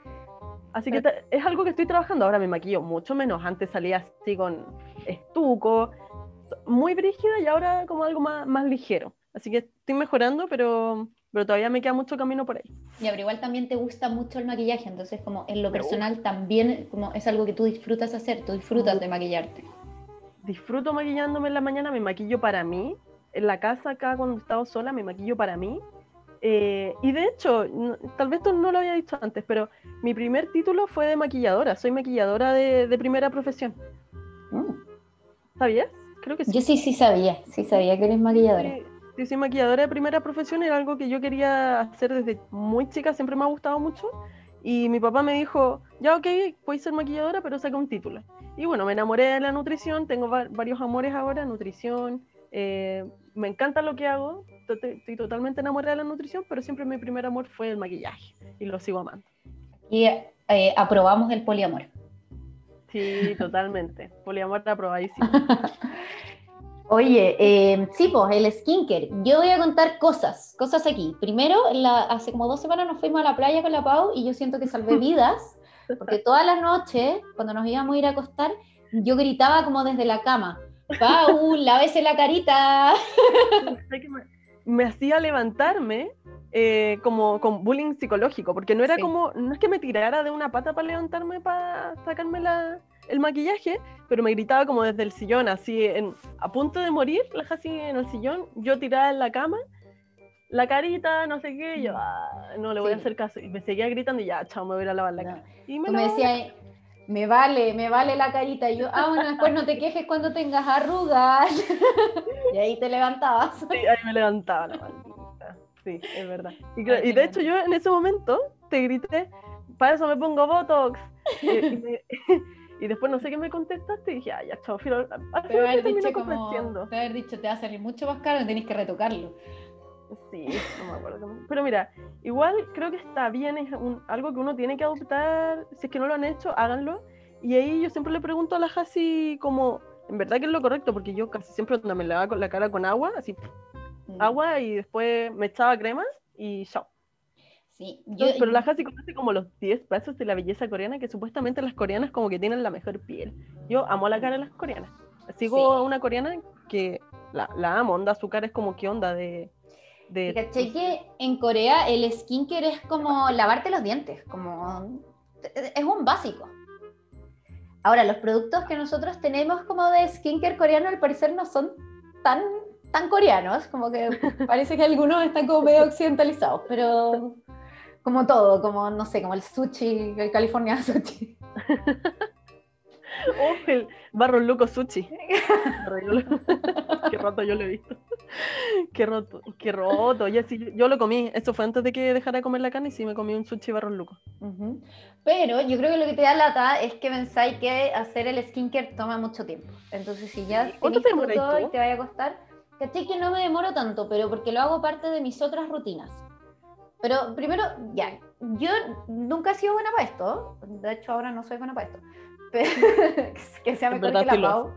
así que es algo que estoy trabajando. Ahora me maquillo mucho menos. Antes salía así con estuco, muy brígida y ahora como algo más, más ligero. Así que estoy mejorando, pero, pero todavía me queda mucho camino por ahí. Ya, pero igual también te gusta mucho el maquillaje, entonces como en lo personal también como es algo que tú disfrutas hacer, tú disfrutas de maquillarte disfruto maquillándome en la mañana, me maquillo para mí. En la casa acá cuando he estado sola me maquillo para mí. Eh, y de hecho, tal vez esto no lo había dicho antes, pero mi primer título fue de maquilladora. Soy maquilladora de, primera profesión. Mm. ¿Sabías? Creo que sí. Yo sí, sí sabía. Sí sabía que eres maquilladora. Sí, soy maquilladora de primera profesión. Era algo que yo quería hacer desde muy chica. Siempre me ha gustado mucho. Y mi papá me dijo, ya ok, puedes ser maquilladora, pero saca un título. Y bueno, me enamoré de la nutrición, tengo varios amores ahora, nutrición, eh, me encanta lo que hago, estoy totalmente enamorada de la nutrición, pero siempre mi primer amor fue el maquillaje y lo sigo amando. Y eh, aprobamos el poliamor. Sí, totalmente. poliamor aprobadísimo. Oye, eh, sí, pues el skincare. Yo voy a contar cosas, cosas aquí. Primero, hace como dos semanas nos fuimos a la playa con la Pau y yo siento que salvé vidas, porque todas las noches, cuando nos íbamos a ir a acostar, yo gritaba como desde la cama, Pau, lávese la carita. me, hacía levantarme eh, como con bullying psicológico, porque no era como, no es que me tirara de una pata para levantarme para sacarme la el maquillaje, pero me gritaba como desde el sillón, así en, a punto de morir, la así en el sillón, yo tirada en la cama, la carita, no sé qué, yo, ah, no le voy a hacer caso. Y me seguía gritando y ya, chao, me voy a ir a lavar la cara. Y me, decía, me vale, me vale la carita. Y yo, ah, bueno, después no te quejes cuando tengas arrugas. y ahí te levantabas. Sí, ahí me levantaba la maldita. Sí, es verdad. Y, y de hecho yo en ese momento te grité, para eso me pongo Botox. y, me, y después no sé qué me contestaste y dije, ah, ya, chao, filo. Al te haber dicho como, te haber dicho, te va a salir mucho más caro, tenés que retocarlo. Sí, no me acuerdo. Pero mira, igual creo que está bien, es algo que uno tiene que adoptar. Si es que no lo han hecho, háganlo. Y ahí yo siempre le pregunto a la Hasi como, en verdad que es lo correcto, porque yo casi siempre me lavaba la cara con agua, así, mm. agua y después me echaba crema y chao pero la Hasi conoce como los 10 pasos de la belleza coreana, que supuestamente las coreanas como que tienen la mejor piel. Yo amo la cara de las coreanas. Sigo a una coreana que la, la, amo, onda, su cara es como que onda de... de ¿Caché que en Corea el skincare es como lavarte los dientes? Como... Es un básico. Ahora, los productos que nosotros tenemos como de skincare coreano al parecer no son tan, tan coreanos, como que parece que algunos están como medio occidentalizados, pero como todo, como, no sé, como el sushi, el California sushi. oh, el barro loco sushi. qué roto yo lo he visto. Qué roto, qué roto. Ya, sí, yo lo comí. Esto fue antes de que dejara de comer la carne y sí me comí un sushi barro loco. Pero yo creo que lo que te da lata es que pensáis que hacer el skincare toma mucho tiempo. Entonces, si ya ¿Cuánto te y te vaya a costar, caché que no me demoro tanto, pero porque lo hago parte de mis otras rutinas. Pero primero, ya, yo nunca he sido buena para esto, de hecho ahora no soy buena para esto, pero, que sea mejor que la Pau,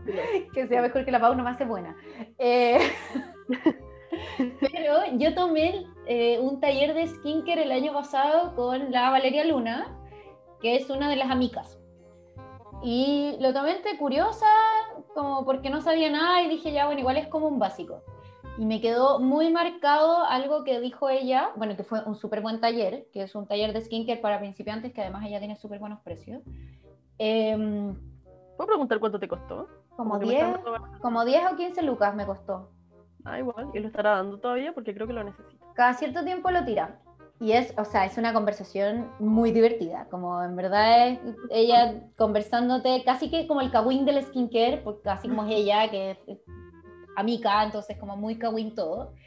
que sea mejor que la Pau no me hace buena. Eh, pero yo tomé eh, un taller de skincare el año pasado con la Valeria Luna, que es una de las amigas. Y lo tomé entre curiosa, como porque no sabía nada y dije, ya, bueno, igual es como un básico. Y me quedó muy marcado algo que dijo ella, bueno, que fue un súper buen taller, que es un taller de skincare para principiantes, que además ella tiene súper buenos precios. Em, ¿Puedo preguntar cuánto te costó? Como 10, como 10 o 15 lucas me costó. Ah, igual, y lo estará dando todavía porque creo que lo necesita. Cada cierto tiempo lo tira. Y es, o sea, es una conversación muy divertida, como en verdad es ella conversándote casi que como el kawin del skincare, porque casi como es ella, que amiga, entonces como muy kawin todo.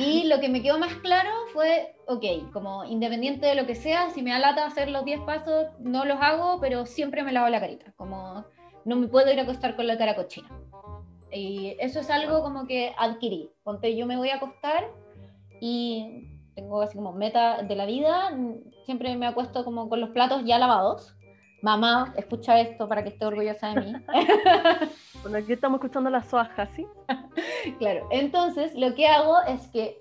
Y lo que me quedó más claro fue, ok, como independiente de lo que sea, si me da lata hacer los 10 pasos, no los hago, pero siempre me lavo la carita, como no me puedo ir a acostar con la cara cochina. Y eso es algo como que adquirí. Ponte, yo me voy a acostar, y tengo así como meta de la vida, siempre me acuesto como con los platos ya lavados. Mamá, escucha esto para que esté orgullosa de mí. bueno, aquí estamos escuchando la soaja, ¿sí? claro, entonces lo que hago es que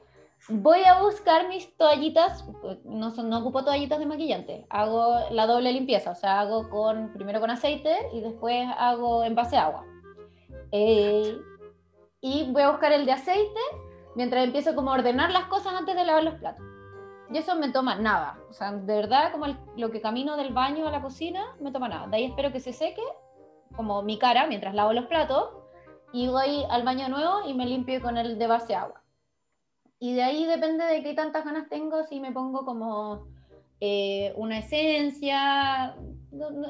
voy a buscar mis toallitas, no, son, no ocupo toallitas de maquillante, hago la doble limpieza, o sea, hago con, primero con aceite y después hago en base a agua. Eh, y voy a buscar el de aceite mientras empiezo como a ordenar las cosas antes de lavar los platos. Y eso me toma nada. O sea, de verdad, como lo que camino del baño a la cocina, me toma nada. De ahí espero que se seque, como mi cara, mientras lavo los platos, y voy al baño nuevo y me limpio con el de base agua. Y de ahí depende de qué tantas ganas tengo, si me pongo como eh, una esencia,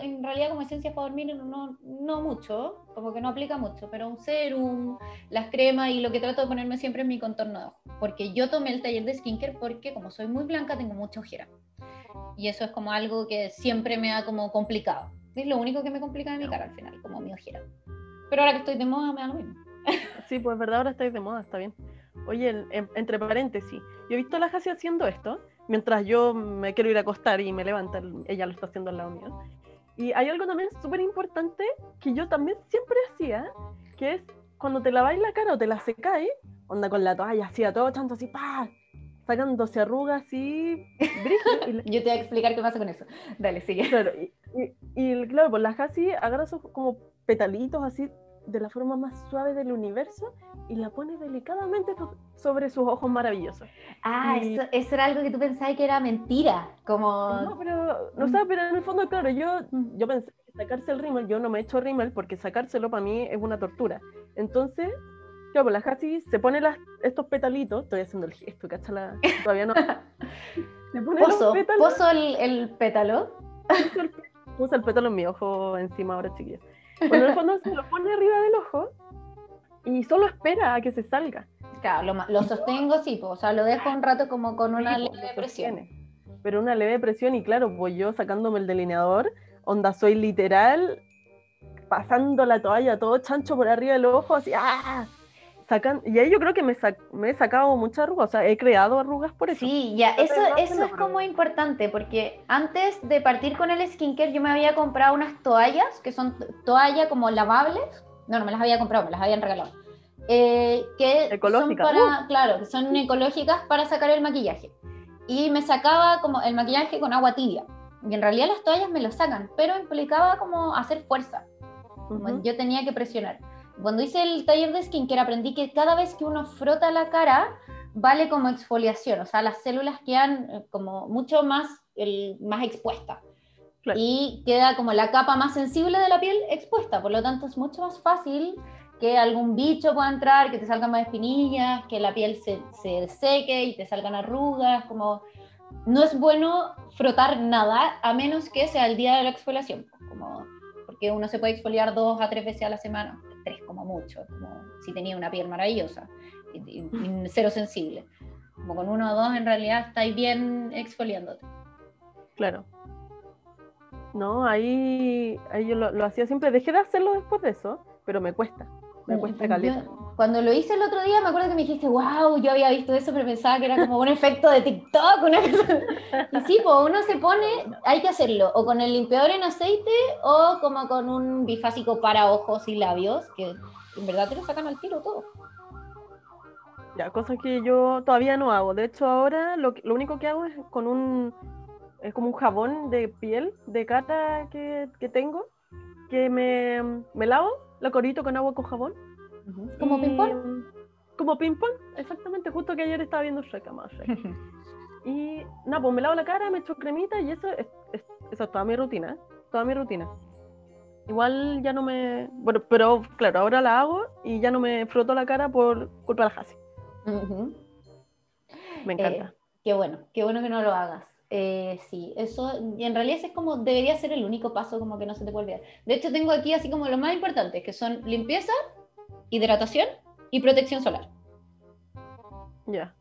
en realidad como esencia para dormir no, no mucho, como que no aplica mucho, pero un serum, las cremas y lo que trato de ponerme siempre es mi contorno de ojo, porque yo tomé el taller de skincare porque como soy muy blanca tengo mucha ojera y eso es como algo que siempre me ha como complicado. Es lo único que me complica de mi cara al final, como mi ojera. Pero ahora que estoy de moda me da lo mismo. Sí, pues verdad, ahora estáis de moda, está bien. Oye, entre paréntesis, yo he visto a la Jasi haciendo esto mientras yo me quiero ir a acostar y me levanta, ella lo está haciendo al lado mío. Y hay algo también súper importante que yo también siempre hacía, que es cuando te laváis la cara o te la secáis, onda con la toalla así a todo tanto así, pa, sacándose arrugas así. yo te voy a explicar qué pasa con eso. Dale, sigue. Claro, y, claro, pues la casi agarra esos como petalitos así de la forma más suave del universo y la pone delicadamente sobre sus ojos maravillosos. Ah, eso, eso, era algo que tú pensabas que era mentira, como... No, pero, no sé, pero en el fondo, claro, yo, yo pensé sacarse el rímel, yo no me he hecho rímel porque sacárselo para mí es una tortura. Entonces, claro, pues la Hasi se pone las, estos petalitos, estoy haciendo el gesto, ¿cachala? Todavía no. Se pone pozo, pozo el, el pétalo. Puse el pétalo en mi ojo encima ahora, chiquillos. Bueno, en el fondo se lo pone arriba del ojo y solo espera a que se salga. Claro, lo, sostengo, sí, pues, o sea, lo dejo un rato como con una pues, leve presión. Pero una leve presión y claro, pues yo sacándome el delineador, onda soy literal pasando la toalla todo chancho por arriba del ojo, así, ¡ah! Sacan, y ahí yo creo que me, me, he sacado muchas arrugas, o sea, he creado arrugas por eso. Sí, ya, eso, eso es como importante, porque antes de partir con el skincare yo me había comprado unas toallas, que son toallas como lavables, no, no me las había comprado, me las habían regalado. Eh, que son para, uh. claro, que son ecológicas para sacar el maquillaje. Y me sacaba como el maquillaje con agua tibia. Y en realidad las toallas me lo sacan, pero implicaba como hacer fuerza. Yo tenía que presionar. Cuando hice el taller de skincare aprendí que cada vez que uno frota la cara, vale como exfoliación, o sea, las células quedan eh, como mucho más, el, más expuestas. Y queda como la capa más sensible de la piel expuesta, por lo tanto es mucho más fácil que algún bicho pueda entrar, que te salgan más espinillas, que la piel se, se seque y te salgan arrugas, como no es bueno frotar nada a menos que sea el día de la exfoliación, como, porque uno se puede exfoliar dos a tres veces a la semana, como mucho, como si tenía una piel maravillosa, y, cero sensible. Como con uno o dos en realidad estáis bien exfoliándote. Claro. No, ahí, ahí yo lo, hacía siempre. Dejé de hacerlo después de eso, pero me cuesta. Me cuesta caleta. Cuando lo hice el otro día, me acuerdo que me dijiste, wow, yo había visto eso, pero pensaba que era como un efecto de TikTok. Una Y sí, pues uno se pone, hay que hacerlo, o con el limpiador en aceite, o como con un bifásico para ojos y labios, que en verdad te lo sacan al tiro todo. Ya, cosas que yo todavía no hago. De hecho, ahora lo, lo único que hago es con un es como un jabón de piel, de cara que, que tengo, que me, me, lavo, lo corito con agua con jabón. ¿Como ping-pong? Como ping-pong, exactamente, justo que ayer estaba viendo Shrek, más y nada, pues me lavo la cara, me echo cremita y eso es, eso es toda mi rutina, toda mi rutina. Igual ya no me. Bueno, pero claro, ahora la hago y ya no me froto la cara por culpa de la Hasi. Me encanta. Eh, qué bueno, qué bueno que no lo hagas. Eh, sí, eso, en realidad es como, debería ser el único paso como que no se te puede olvidar. De hecho, tengo aquí así como lo más importante, que son limpieza, hidratación y protección solar. Ya.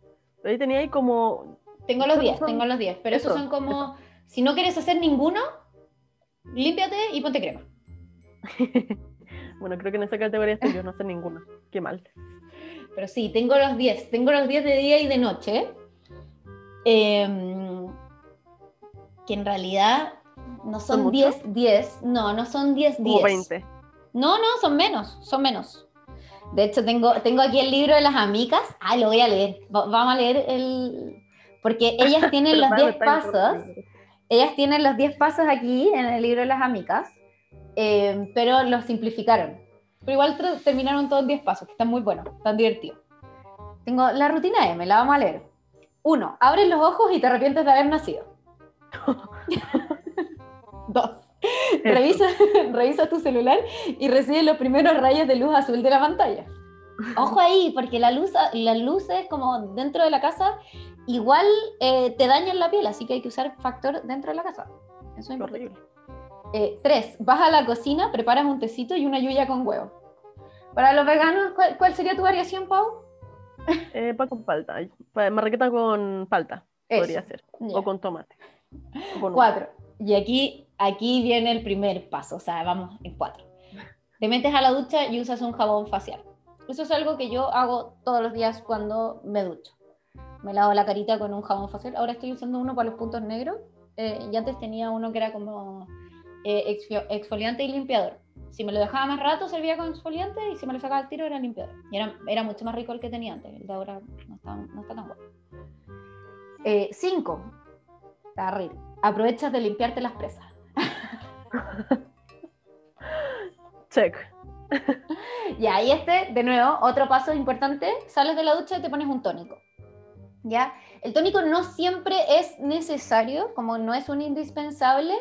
Ahí tenía ahí como... Tengo los 10, tengo los 10, pero esos son como, si no quieres hacer ninguno, límpiate y ponte crema. bueno, creo que en esa categoría estoy yo, no hacer ninguno. Qué mal. Pero sí, tengo los 10, tengo los 10 de día y de noche Em, que en realidad no ¿Son son muchos? 10, 10, no, no son 10, 10. Como 20. No, no, son menos, son menos. De hecho, tengo, tengo aquí el libro de las amigas. Ah, lo voy a leer. Va- vamos a leer el... Porque ellas tienen los 10 pasos. Ellas tienen los 10 pasos aquí en el libro de las amigas, eh, pero los simplificaron. Pero igual terminaron todos en 10 pasos, que están muy buenos, están divertidos. Tengo la rutina M, la vamos a leer. Uno, abres los ojos y te arrepientes de haber nacido. Dos, revisa, revisa tu celular y recibe los primeros rayos de luz azul de la pantalla. Ojo ahí, porque la luz, las luces como dentro de la casa igual eh, te dañan la piel, así que hay que usar factor dentro de la casa. Eso es importante. horrible. Eh, tres, vas a la cocina, preparas un tecito y una yuya con huevo. Para los veganos, ¿cuál, cuál sería tu variación, Pau? Eh, pan con palta. Marraqueta con palta. Eso. Podría ser. O con tomate. O con Cuatro. Y aquí, aquí viene el primer paso, o sea, vamos en cuatro. Te metes a la ducha y usas un jabón facial. Eso es algo que yo hago todos los días cuando me ducho. Me lavo la carita con un jabón facial. Ahora estoy usando uno para los puntos negros. eh, y antes tenía uno que era como eh, exfoliante y limpiador. Si me lo dejaba más rato, servía con exfoliante y si me lo sacaba al tiro, era limpiador. Y era, era mucho más rico el que tenía antes. El de ahora no está, no está tan bueno. Eh, cinco. Está. Aprovechas de limpiarte las presas. Check. Ya, y este, de nuevo, otro paso importante, sales de la ducha y te pones un tónico. ¿Ya? El tónico no siempre es necesario, como no es un indispensable.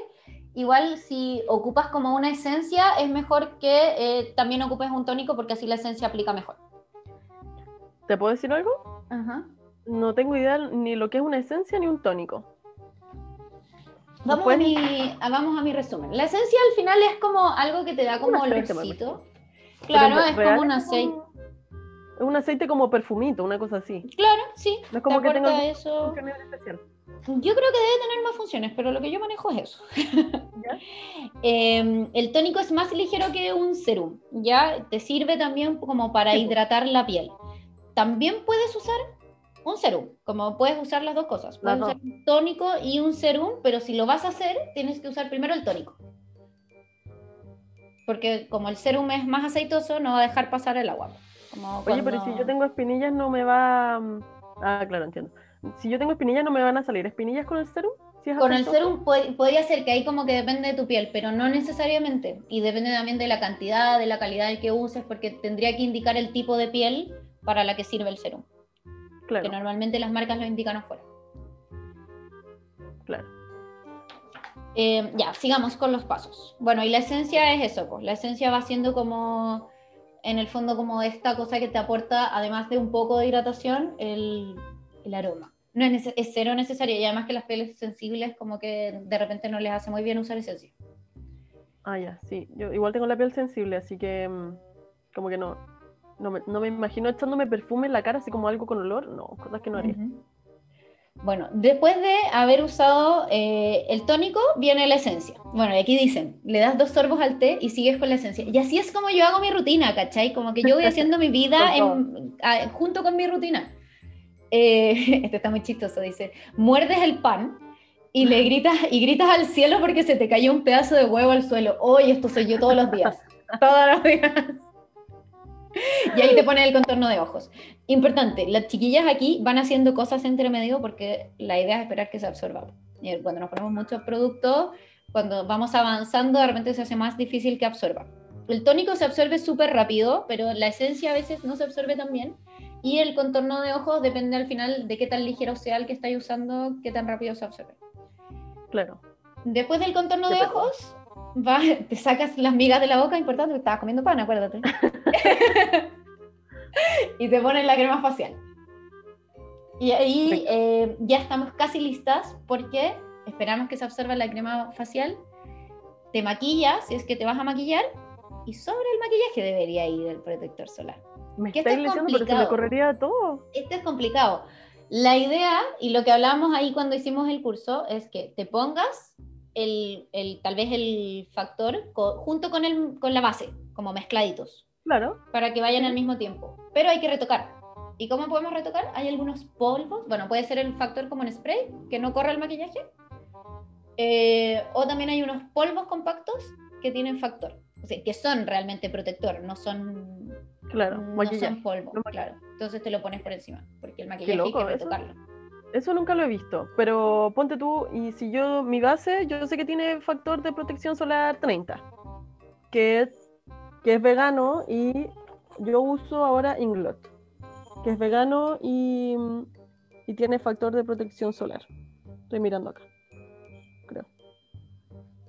Igual si ocupas como una esencia, es mejor que eh, también ocupes un tónico porque así la esencia aplica mejor. ¿Te puedo decir algo? Ajá. No tengo idea ni lo que es una esencia ni un tónico. Vamos, a Puedes- mi, a- vamos a mi resumen. La esencia al final es como algo que te da como olorcito. Claro, es como un aceite. Es un aceite como perfumito, una cosa así. Claro, sí. No es como que tenga eso. especial. Yo creo que debe tener más funciones, pero lo que yo manejo es eso. Eh, el tónico es más ligero que un serum, ¿ya? Te sirve también como para hidratar la piel. También puedes usar un serum, como puedes usar las dos cosas. Puedes usar un tónico y un serum, pero si lo vas a hacer, tienes que usar primero el tónico. Porque como el serum es más aceitoso, no va a dejar pasar el agua. Como Oye, pero si yo tengo espinillas no me va... mm, Ah, claro, entiendo. Si yo tengo espinillas no me van a salir espinillas con el serum. Si Con el serum pod- podría ser que ahí como que depende de tu piel, pero no necesariamente. Y depende también de la cantidad, de la calidad del que uses, porque tendría que indicar el tipo de piel para la que sirve el serum. Claro, Que normalmente las marcas lo indican afuera. claro. Eh, ya, sigamos con los pasos. Bueno, y la esencia es eso, pues. La esencia va siendo como, en el fondo, como esta cosa que te aporta, además de un poco de hidratación, el, el aroma. No es, es cero necesario, y además que las pieles sensibles como que de repente no les hace muy bien usar esencia. Ah, ya, sí. Yo igual tengo la piel sensible, así que mm, como que no, no me, no me imagino echándome perfume en la cara, así como algo con olor. No, cosas que no haría. Ujú. Bueno, después de haber usado eh, el tónico, viene la esencia. Bueno, y aquí dicen, le das dos sorbos al té y sigues con la esencia. Y así es como yo hago mi rutina, ¿cachai? Como que yo voy haciendo mi vida en- a- junto con mi rutina. Eh, este está muy chistoso, dice, muerdes el pan y le gritas y gritas al cielo porque se te cayó un pedazo de huevo al suelo. Hoy esto soy yo todos los días. todos los días. Y ahí te pone el contorno de ojos. Importante, las chiquillas aquí van haciendo cosas entre medio porque la idea es esperar que se absorba. Cuando nos ponemos muchos productos, cuando vamos avanzando, de repente se hace más difícil que absorba. El tónico se absorbe súper rápido, pero la esencia a veces no se absorbe tan bien. Y el contorno de ojos depende al final de qué tan ligero sea el que estáis usando, qué tan rápido se absorbe. Claro. Después del contorno de ojos, te sacas las migas de la boca, importante, estabas comiendo pan, acuérdate. y te pones la crema facial. Y ahí eh, ya estamos casi listas porque esperamos que se absorba la crema facial. Te maquillas, si es que te vas a maquillar, y sobre el maquillaje debería ir el protector solar. Me Que esto estáis es diciendo, pero se me correría todo. Este es complicado. La idea, y lo que hablamos ahí cuando hicimos el curso, es que te pongas el, el- tal vez el factor co- junto con, el, con la base, como mezcladitos, Claro. para que vayan al mismo tiempo. Pero hay que retocar. ¿Y cómo podemos retocar? Hay algunos polvos, bueno, puede ser el factor como en spray, que no corre el maquillaje. Eh, o también hay unos polvos compactos que tienen factor, o sea, que son realmente protector, no son, Claro, no maquillaje. son polvo, no claro. Entonces te lo pones por encima, porque el maquillaje loco, hay que retocarlo. Eso nunca lo he visto, pero ponte tú, y si yo, mi base, yo sé que tiene factor de protección solar 30, que es, que es vegano y yo uso ahora Inglot, que es vegano y, y tiene factor de protección solar. Estoy mirando acá, creo.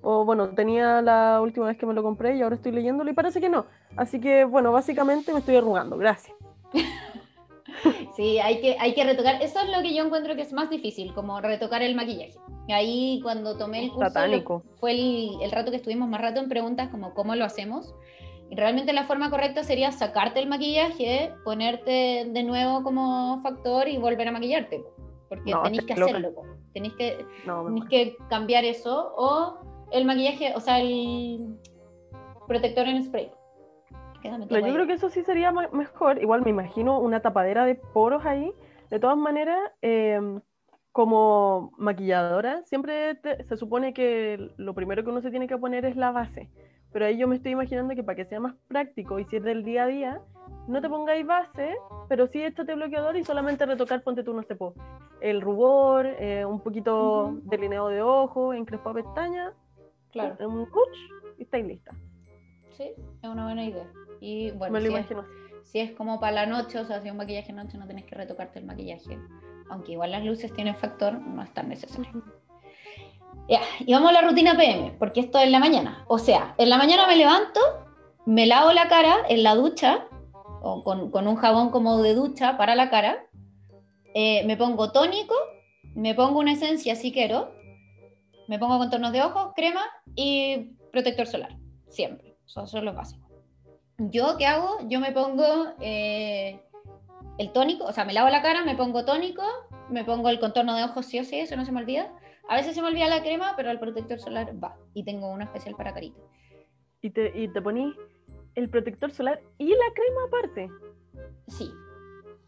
O bueno, tenía la última vez que me lo compré y ahora estoy leyéndolo y parece que no. Así que bueno, básicamente me estoy arrugando, gracias. Sí, hay que, hay que retocar. Eso es lo que yo encuentro que es más difícil, como retocar el maquillaje. Ahí cuando tomé el curso, Satánico. fue el, el rato que estuvimos más rato en preguntas, como cómo lo hacemos. Y realmente la forma correcta sería sacarte el maquillaje, ponerte de nuevo como factor y volver a maquillarte. po. Porque No, tenéis que hacerlo. Tenéis que, No, que cambiar eso. O el maquillaje, o sea, el protector en spray. Quédame Pero yo ahí. creo que eso sí sería mejor. Igual me imagino una tapadera de poros ahí. De todas maneras, em, como maquilladora, siempre te- se supone que lo primero que uno se tiene que poner es la base. Pero ahí yo me estoy imaginando que para que sea más práctico y si es del día a día, no te pongáis base, pero sí échate bloqueador y solamente retocar, ponte tú, no sé, po, el rubor, eh, un poquito Ujú. delineado de ojo, encrespado pestaña, Claro, un touch y estáis lista. Sí, es una buena idea. Y bueno, si es-. Si como para la noche, o sea, si es un maquillaje noche, no tenés que retocarte el maquillaje. Aunque igual las luces tienen factor, no es tan necesario. Ya, y vamos a la rutina PM, porque esto es en la mañana. O sea, en la mañana me levanto, me lavo la cara en la ducha, o con, con un jabón como de ducha para la cara, eh, me pongo tónico, me pongo una esencia si quiero, me pongo contornos de ojos, crema y protector solar, siempre. Eso, eso es lo básico. Yo, ¿qué hago? Yo me pongo eh, el tónico, o sea, me lavo la cara, me pongo tónico, me pongo el contorno de ojos sí o sí, eso no se me olvida. A veces se me olvida la crema, pero el protector solar va. Y tengo uno especial para carita. Y te, y te ponís el protector solar y la crema aparte. Sí.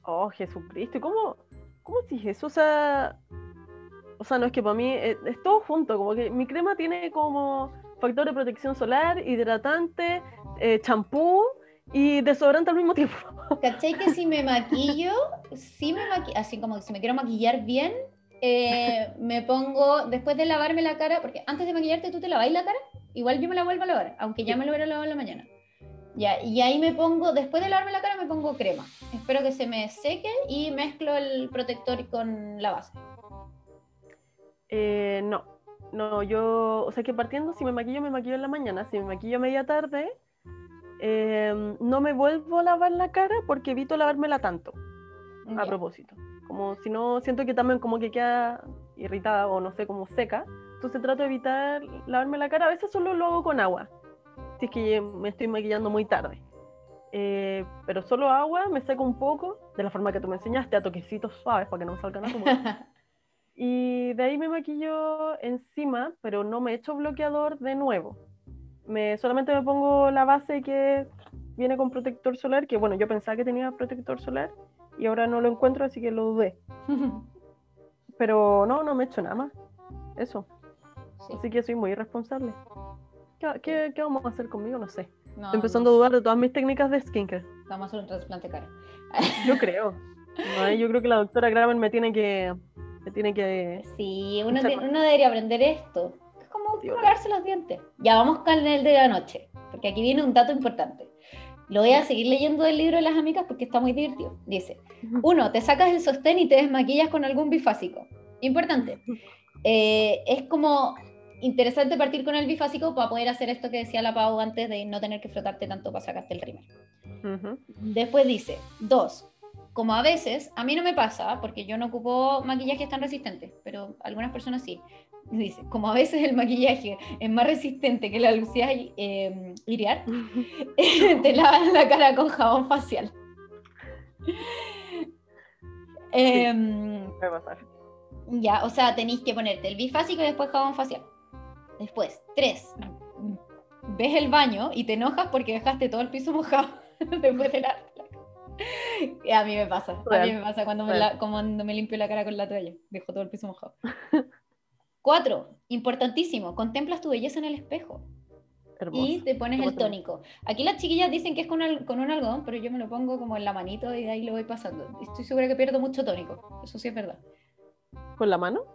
Oh, Jesucristo, ¿y ¿cómo, cómo si Jesús, o sea, o sea, no es que para mí es, es todo junto, como que mi crema tiene como factor de protección solar, hidratante, eh, champú y desodorante al mismo tiempo. ¿Cachai que si me maquillo, si me maquillo, así como que si me quiero maquillar bien, eh, me pongo, después de lavarme la cara, porque antes de maquillarte tú te lavas la cara, igual yo me la vuelvo a lavar, aunque ya me lo hubiera lavado en la mañana. Ya, y ahí me pongo, después de lavarme la cara me pongo crema. Espero que se me seque y mezclo el protector con la base. Eh, no, no, yo, o sea que partiendo, si me maquillo, me maquillo en la mañana, si me maquillo a media tarde, eh, no me vuelvo a lavar la cara porque evito lavármela tanto. a propósito. Como si no, siento que también como que queda irritada o no sé, como seca. Entonces trato de evitar lavarme la cara. A veces solo lo hago con agua. Si es que me estoy maquillando muy tarde. Eh, pero solo agua, me seco un poco, de la forma que tú me enseñaste, a toquecitos suaves para que no me salgan arrugas. Y de ahí me maquillo encima, pero no me echo bloqueador de nuevo. Me, solamente me pongo la base que viene con protector solar, que bueno, yo pensaba que tenía protector solar y ahora no lo encuentro, así que lo dudé. Pero no, no me echo nada más. Eso. Sí. Así que soy muy irresponsable. ¿Qué, qué, qué vamos a hacer conmigo? No sé. No, Estoy empezando a no, dudar de todas mis técnicas de skincare. Vamos a hacer un trasplante cara. Yo creo. No, yo creo que la doctora Graven me tiene que. Tiene que. Sí, uno, te- uno debería aprender esto. Es como lavarse los dientes. Ya vamos con el de la noche, porque aquí viene un dato importante. Lo voy a seguir leyendo del libro de las amigas porque está muy divertido. Dice, uno, te sacas el sostén y te desmaquillas con algún bifásico. Importante. Eh, es como interesante partir con el bifásico para poder hacer esto que decía la Pau antes de no tener que frotarte tanto para sacarte el rímel. Después dice, dos, como a veces, a mí no me pasa, porque yo no ocupo maquillajes tan resistentes, pero algunas personas sí. Dice, como a veces el maquillaje es más resistente que la lucía eh, iriar, te lavas la cara con jabón facial. Em, Puede pasar. ya, o sea, tenéis que ponerte el bifásico y después jabón facial. Después, tres, ves el baño y te enojas porque dejaste todo el piso mojado después de la... a mí me pasa, a mí me pasa cuando me, cuando me limpio la cara con la toalla, dejo todo el piso mojado. Cuatro, importantísimo, contemplas tu belleza en el espejo. Y te pones el tónico. Aquí las chiquillas dicen que es con, con, un algodón, pero yo me lo pongo como en la manito y de ahí lo voy pasando. Estoy segura que pierdo mucho tónico. Eso sí es verdad. ¿Con la mano?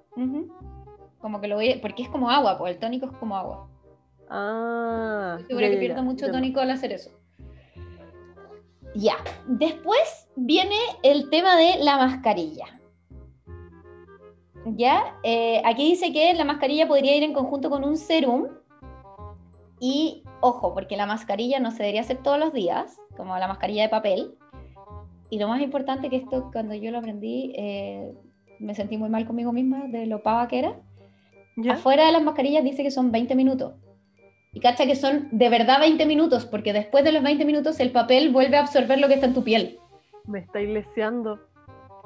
Como que lo voy, porque es como agua, pues el tónico es como agua. Ah. Estoy segura que pierdo mucho tónico al hacer eso. Ya. Después viene el tema de la mascarilla. ¿Ya? Eh, aquí dice que la mascarilla podría ir en conjunto con un serum. Y ojo, porque la mascarilla no se debería hacer todos los días, como la mascarilla de papel. Y lo más importante que esto, cuando yo lo aprendí, eh, me sentí muy mal conmigo misma de lo pava que era. Afuera de las mascarillas dice que son 20 minutos. Y cacha que son de verdad 20 minutos, porque después de los 20 minutos el papel vuelve a absorber lo que está en tu piel. Me está leseando.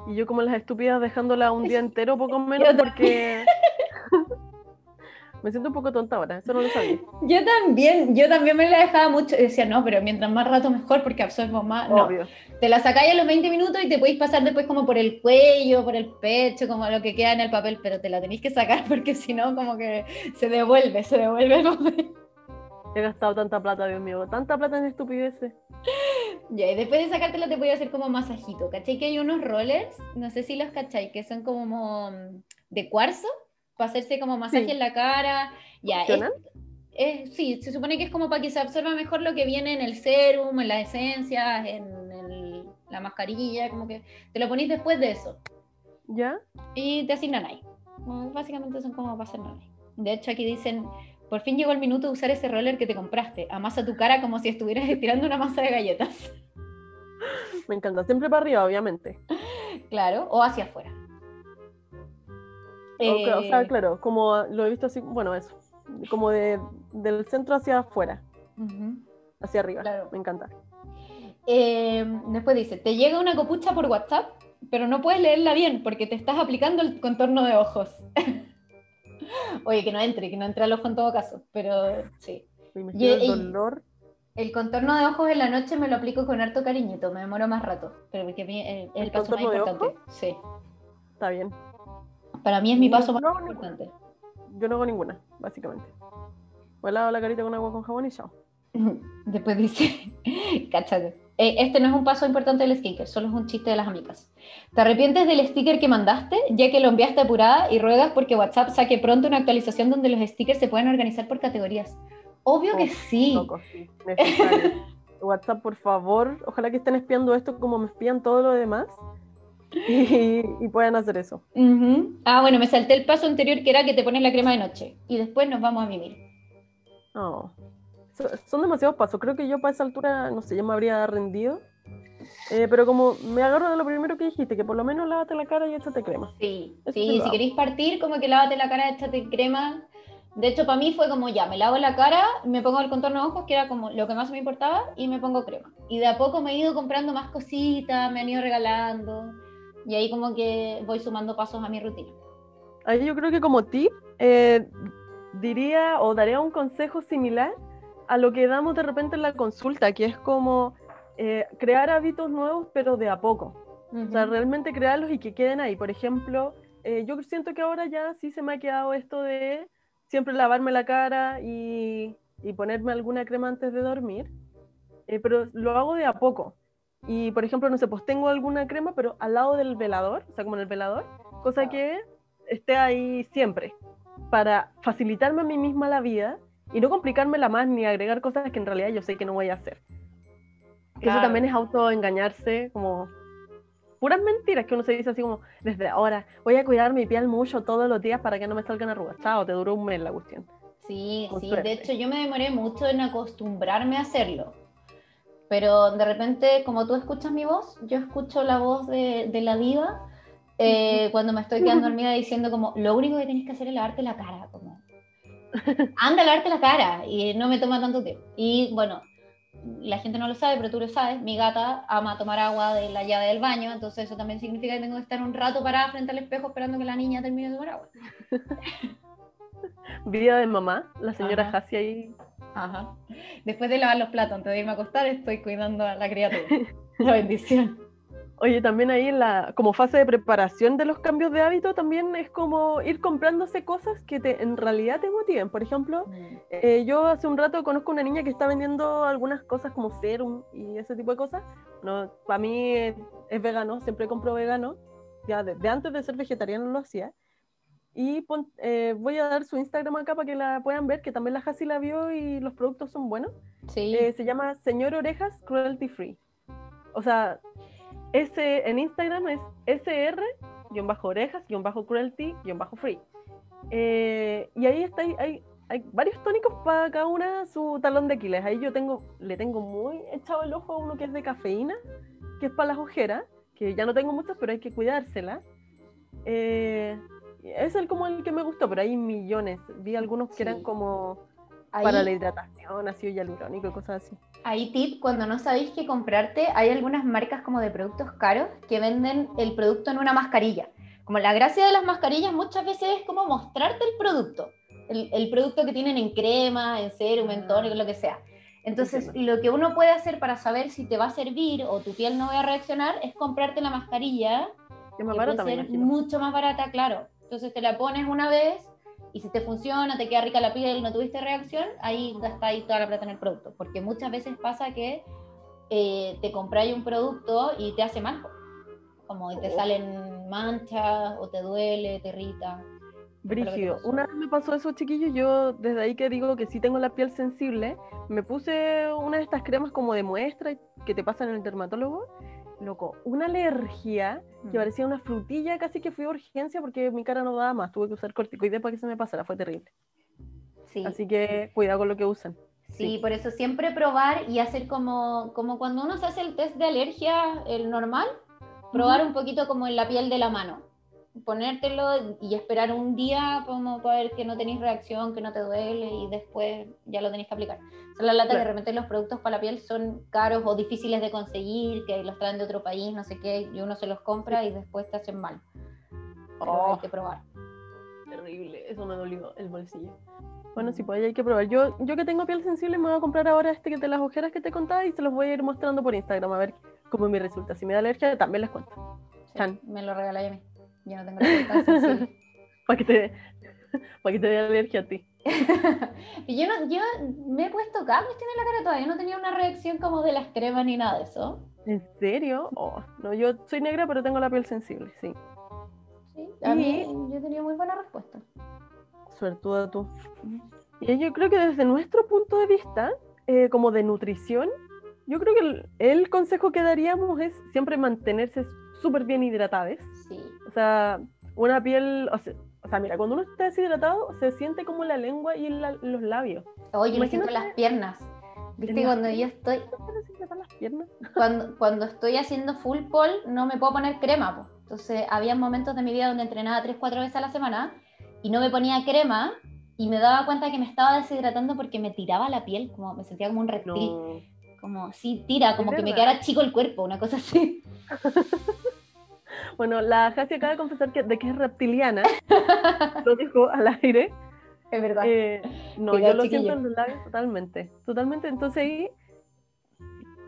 Y yo como las estúpidas dejándola un día entero, poco menos, porque... me siento un poco tonta ahora, eso no lo sabía. Yo también, yo también me la dejaba mucho, decía, no, pero mientras más rato mejor porque absorbo más. Obvio. te la sacáis a los 20 minutos y te podéis pasar después como por el cuello, por el pecho, como lo que queda en el papel, pero te la tenéis que sacar porque si no, como que se devuelve, se devuelve el papel. He gastado tanta plata, Dios mío, tanta plata en estupideces. Ya, y después de sacártela te voy a hacer como masajito. ¿Cachai? Que hay unos rollers, no sé si los cachai, que son como mm, de cuarzo, para hacerse como masaje en la cara. Ya, es, sí, se supone que es como para que se absorba mejor lo que viene en el serum, en las esencias, en la mascarilla, como que te lo ponís después de eso. ¿Ya? Y te asignan ahí. básicamente son como para hacer. De hecho, aquí dicen por fin llegó el minuto de usar ese roller que te compraste. Amasa tu cara como si estuvieras estirando una masa de galletas. Me encanta. Siempre para arriba, obviamente. Claro, o hacia afuera. o, sea, eh, claro, como lo he visto así, bueno, eso. Como de, del centro hacia afuera. Hacia arriba. Claro. Me encanta. Eh, después dice, te llega una copucha por WhatsApp, pero no puedes leerla bien porque te estás aplicando el contorno de ojos. Oye, que no entre, que no entre al ojo en todo caso, pero sí. el dolor. El contorno de ojos en la noche me lo aplico con harto cariñito, me demoro más rato, pero porque a mí es el, paso más importante. Sí. Está bien. Para mí es mi paso más importante. Yo no hago ninguna, básicamente. O lavo la carita con agua con jabón y chao. Después dice, cáchate. Eh, este no es un paso importante del sticker, solo es un chiste de las amigas. ¿Te arrepientes del sticker que mandaste, ya que lo enviaste apurada y ruegas porque WhatsApp saque pronto una actualización donde los stickers se pueden organizar por categorías? Obvio que sí. WhatsApp, por favor, ojalá que estén espiando esto como me espían todo lo demás y, puedan hacer eso. Ah, bueno, me salté el paso anterior que era que te pones la crema de noche y después nos vamos a vivir. Oh son demasiados pasos. Creo que yo para esa altura, no sé, ya me habría rendido. Eh, pero como me agarro de lo primero que dijiste, que por lo menos lávate la cara y échate crema. Sí, sí, si queréis partir, como que lávate la cara, échate crema. De hecho, para mí fue como ya, me lavo la cara, me pongo el contorno de ojos, que era como lo que más me importaba, y me pongo crema. Y de a poco me he ido comprando más cositas, me han ido regalando, y ahí como que voy sumando pasos a mi rutina. Ahí yo creo que como tip, eh, diría o daría un consejo similar a lo que damos de repente en la consulta, que es como eh, crear hábitos nuevos, pero de a poco. O sea, realmente crearlos y que queden ahí. Por ejemplo, eh, yo siento que ahora ya sí se me ha quedado esto de siempre lavarme la cara y, y ponerme alguna crema antes de dormir, eh, pero lo hago de a poco. Y por ejemplo, no sé, pues tengo alguna crema, pero al lado del velador, o sea, como en el velador, cosa que esté ahí siempre, para facilitarme a mí misma la vida y no complicármela más ni agregar cosas que en realidad yo sé que no voy a hacer. Eso también es autoengañarse, como puras mentiras que uno se dice así como, desde ahora voy a cuidar mi piel mucho todos los días para que no me salgan arrugas. Chao, te duró un mes la cuestión. Sí, sí, de hecho yo me demoré mucho en acostumbrarme a hacerlo. Pero de repente, como tú escuchas mi voz, yo escucho la voz de, de la diva eh, cuando me estoy quedando dormida diciendo como, lo único que tienes que hacer es lavarte la cara, como, anda a lavarte la cara y no me toma tanto tiempo. Y bueno, la gente no lo sabe, pero tú lo sabes, mi gata ama tomar agua de la llave del baño, entonces eso también significa que tengo que estar un rato parada frente al espejo esperando que la niña termine de tomar agua. Vida de mamá, la señora Ajá. ahí. Ajá. Después de lavar los platos antes de irme a acostar, estoy cuidando a la criatura. La bendición. Oye, también ahí en la, como fase de preparación de los cambios de hábito, también es como ir comprándose cosas que te, en realidad te motiven. Por ejemplo, Mm. eh, yo hace un rato conozco una niña que está vendiendo algunas cosas como serum y ese tipo de cosas. No, para mí es, es vegano, siempre compro vegano. Ya desde antes de ser vegetariano lo hacía. Y pon- eh, voy a dar su Instagram acá para que la puedan ver, que también la Hasi la vio y los productos son buenos. Sí. Eh, se llama Señor Orejas Cruelty Free. O sea, ese en Instagram es SR-orejas-cruelty-free. Eh, y ahí está, hay, varios tónicos para cada una su talón de Aquiles. Ahí yo tengo, le tengo muy echado el ojo a uno que es de cafeína, que es para las ojeras, que ya no tengo muchas, pero hay que cuidársela. Eh, es el como el que me gustó, pero hay millones. Vi algunos que eran como Ahí, para la hidratación, ácido hialurónico y cosas así. ahí tip, cuando no sabéis qué comprarte, hay algunas marcas como de productos caros que venden el producto en una mascarilla. Como la gracia de las mascarillas muchas veces es como mostrarte el producto. El, el producto que tienen en crema, en serum, en tónico, lo que sea. Entonces, Entiendo. lo que uno puede hacer para saber si te va a servir o tu piel no va a reaccionar es comprarte la mascarilla Que es más barata, ser mucho más barata, claro. Entonces te la pones una vez y si te funciona, te queda rica la piel, no tuviste reacción, ahí gastáis toda la plata en el producto. Porque muchas veces pasa que eh, te compráis un producto y te hace mal. Como y te Oh. salen manchas o te duele, te irrita. Brígido. Una vez me pasó eso, chiquillos. Yo, desde ahí que digo que sí tengo la piel sensible, me puse una de estas cremas como de muestra y- que te pasan en el dermatólogo. Loco, una alergia que Mm. parecía una frutilla, casi que fui a urgencia porque mi cara no daba más. Tuve que usar corticoides para que se me pasara, fue terrible. Sí. Así que cuidado con lo que usan. Sí, por eso siempre probar y hacer como, como cuando uno se hace el test de alergia, el normal, probar un poquito como en la piel de la mano. Ponértelo y esperar un día como para ver que no tenéis reacción, que no te duele y después ya lo tenéis que aplicar. O sea, la lata que de Claro. repente los productos para la piel son caros o difíciles de conseguir, que los traen de otro país, no sé qué, y uno se los compra y después te hacen mal. Pero Oh. hay que probar. Terrible, eso me dolió el bolsillo. Bueno, sí, pues ahí hay que probar. Yo, yo que tengo piel sensible me voy a comprar ahora este que de las ojeras que te contaba y se los voy a ir mostrando por Instagram a ver cómo me resulta. Si me da alergia, también les cuento. Sí, Chan. me lo regaláis a mí. Yo no tengo la sensible. Para que te, para que te dé alergia a ti. Y yo, no, yo me he puesto cada cuestión en la cara todavía, no tenía una reacción como de las cremas ni nada de eso. ¿En serio? Oh, no, yo soy negra, pero tengo la piel sensible, sí. Sí, a mí yo tenía muy buena respuesta. Suertuda tú. Y yo creo que desde nuestro punto de vista, eh, como de nutrición, yo creo que el, el consejo que daríamos es siempre mantenerse súper bien hidratadas. Sí. O sea, una piel, o sea, o sea, mira, cuando uno está deshidratado, se siente como la lengua y la- los labios. Oye, lo siento las piernas. ¿Viste? Cuando yo estoy, ¿Te deshidratan las piernas? cuando, cuando estoy haciendo full pole, no me puedo poner crema. po. Entonces, había momentos de mi vida donde entrenaba 3-4 veces a la semana y no me ponía crema y me daba cuenta que me estaba deshidratando porque me tiraba la piel, como me sentía como un reptil. No. Como, sí, tira, como que me verdad? quedara chico el cuerpo, una cosa así. Bueno, la Jasi acaba de confesar que, de que es reptiliana. lo dijo al aire. Es verdad. Eh, no, Cuidado, yo lo chiquillo. siento en los labios totalmente. Totalmente. Entonces ahí.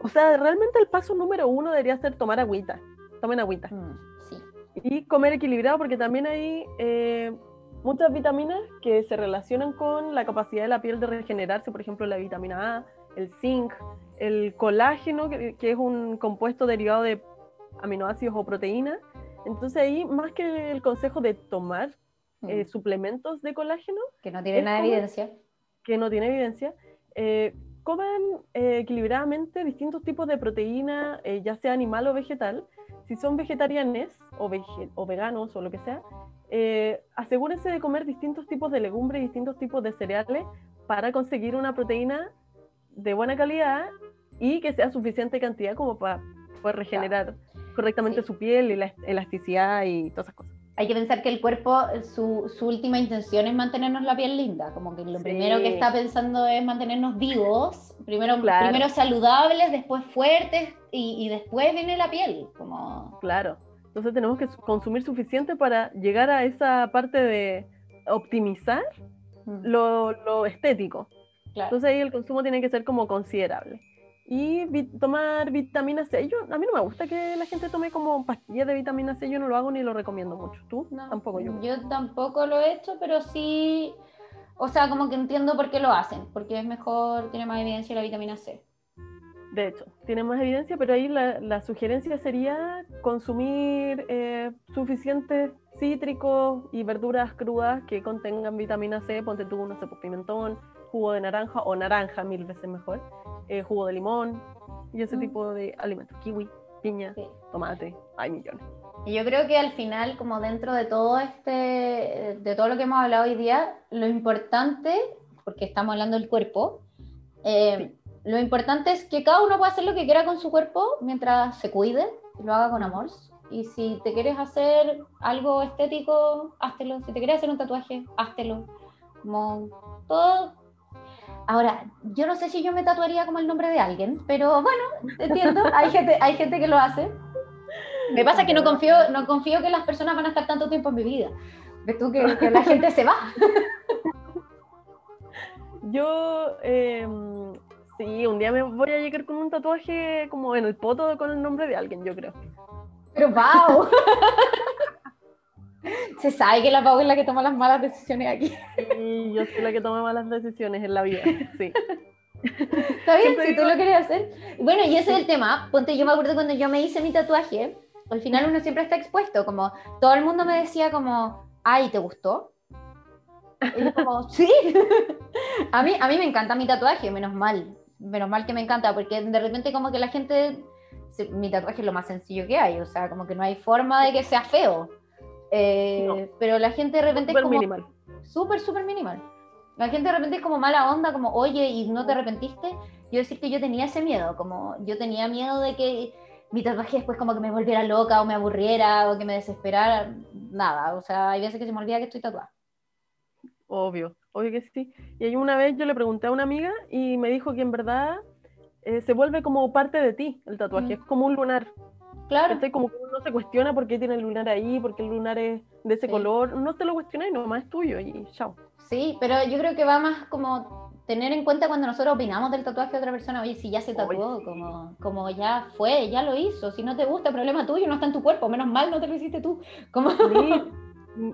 O sea, realmente el paso número uno debería ser tomar agüita. Tomen agüita. Mm, sí. Y comer equilibrado, porque también hay eh, muchas vitaminas que se relacionan con la capacidad de la piel de regenerarse. Por ejemplo, la vitamina A, el zinc, el colágeno, que, que es un compuesto derivado de aminoácidos o proteínas. Entonces ahí, más que el consejo de tomar eh, Mm, suplementos de colágeno, que no tiene nada de evidencia. que no tiene evidencia, eh, coman eh, equilibradamente distintos tipos de proteína, eh, ya sea animal o vegetal. Si son vegetarianes o, vege- o veganos o lo que sea, eh, asegúrense de comer distintos tipos de legumbres distintos tipos de cereales para conseguir una proteína de buena calidad y que sea suficiente cantidad como para poder regenerar correctamente Sí. su piel y la elasticidad y todas esas cosas. Hay que pensar que el cuerpo, su, su última intención es mantenernos la piel linda, como que lo Sí. primero que está pensando es mantenernos vivos, primero, Claro. primero saludables, después fuertes y, y después viene la piel, como... Claro. Entonces tenemos que su- consumir suficiente para llegar a esa parte de optimizar mm, lo, lo estético. claro. Entonces ahí el consumo tiene que ser como considerable. Y tomar vitamina C. Yo, a mí no me gusta que la gente tome como pastillas de vitamina C, yo no lo hago ni lo recomiendo mucho. ¿Tú? tampoco yo. Yo tampoco lo he hecho, pero sí, o sea, como que entiendo por qué lo hacen, porque es mejor, tiene más evidencia la vitamina C. De hecho, tiene más evidencia, pero ahí la, sugerencia sería consumir eh, suficientes cítricos y verduras crudas que contengan vitamina C, ponte tú, no sé, pues, pimentón, jugo de naranja o naranja mil veces mejor, eh, jugo de limón y ese mm. tipo de alimentos, kiwi, piña, tomate, hay millones. Y yo creo que al final, como dentro de todo este, de todo lo que hemos hablado hoy día, lo importante, porque estamos hablando del cuerpo, eh, lo importante es que cada uno pueda hacer lo que quiera con su cuerpo mientras se cuide y lo haga con amor. Y si te quieres hacer algo estético, háztelo. Si te quieres hacer un tatuaje, háztelo. Como todo Ahora, yo no sé si yo me tatuaría como el nombre de alguien, pero bueno, entiendo, hay gente, hay gente que lo hace. Me pasa que no confío, no confío que las personas van a estar tanto tiempo en mi vida. Ves tú que, la gente se va. Yo, em, sí, un día me voy a llegar con un tatuaje como en el poto con el nombre de alguien, yo creo. Pero wow. Se sabe que la Pau es la que toma las malas decisiones aquí. Sí, yo soy la que toma malas decisiones en la vida, sí. Está bien, si tú lo quieres hacer. Bueno, y ese es el tema. Ponte, yo me acuerdo cuando yo me hice mi tatuaje, al final uno siempre está expuesto, como todo el mundo me decía como, ay, ¿te gustó? Y yo como, sí. a, mí, a mí me encanta mi tatuaje, menos mal. Menos mal que me encanta, porque de repente como que la gente, mi tatuaje es lo más sencillo que hay, o sea, como que no hay forma de que sea feo. Eh, pero la gente de repente super es como... minimal. Súper, súper minimal. La gente de repente es como mala onda, como, oye, ¿y no te arrepentiste? Yo decir que yo tenía ese miedo, como yo tenía miedo de que mi tatuaje después como que me volviera loca o me aburriera o que me desesperara. Nada, o sea, hay veces que se me olvida que estoy tatuada. Obvio, obvio que sí. Y ahí una vez yo le pregunté a una amiga y me dijo que en verdad eh, se vuelve como parte de ti el tatuaje, mm. es como un lunar. Claro. Estoy como que uno se cuestiona por qué tiene el lunar ahí, por qué el lunar es de ese color. No te lo cuestiones, nomás es tuyo y chao. Sí, pero yo creo que va más como tener en cuenta cuando nosotros opinamos del tatuaje de otra persona, oye, si ya se tatuó, como, como ya fue, ya lo hizo, si no te gusta, problema tuyo, no está en tu cuerpo, menos mal no te lo hiciste tú. Como...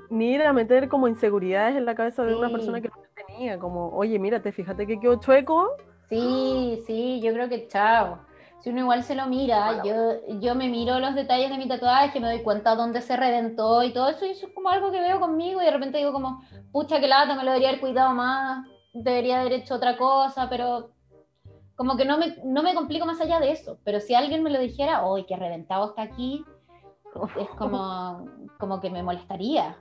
Ni, ir a meter como inseguridades en la cabeza de una persona que no tenía, como, oye, mírate, fíjate que quedó chueco. Sí, sí, yo creo que chao si uno igual se lo mira, yo, yo me miro los detalles de mi tatuaje, me doy cuenta dónde se reventó y todo eso, y eso es como algo que veo conmigo y de repente digo como, pucha, que lata, me lo debería haber cuidado más, debería haber hecho otra cosa, pero como que no me, no me complico más allá de eso, pero si alguien me lo dijera, hoy que reventado está aquí, es como, como que me molestaría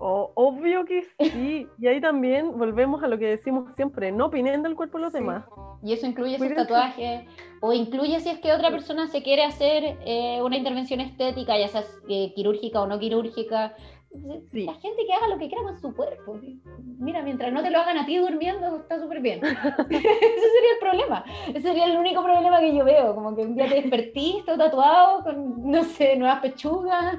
obvio que sí. Y ahí también volvemos a lo que decimos siempre, no opinen del cuerpo de los demás. Y eso incluye sus tatuajes, o incluye si es que otra persona se quiere hacer eh, una intervención estética, ya sea eh, quirúrgica o no quirúrgica. La gente que haga lo que quiera con su cuerpo. Mira, mientras no te lo hagan a ti durmiendo, está súper bien. Ese sería el problema. Ese sería el único problema que yo veo. Como que un día te despertiste tatuado con, no sé, nuevas pechugas.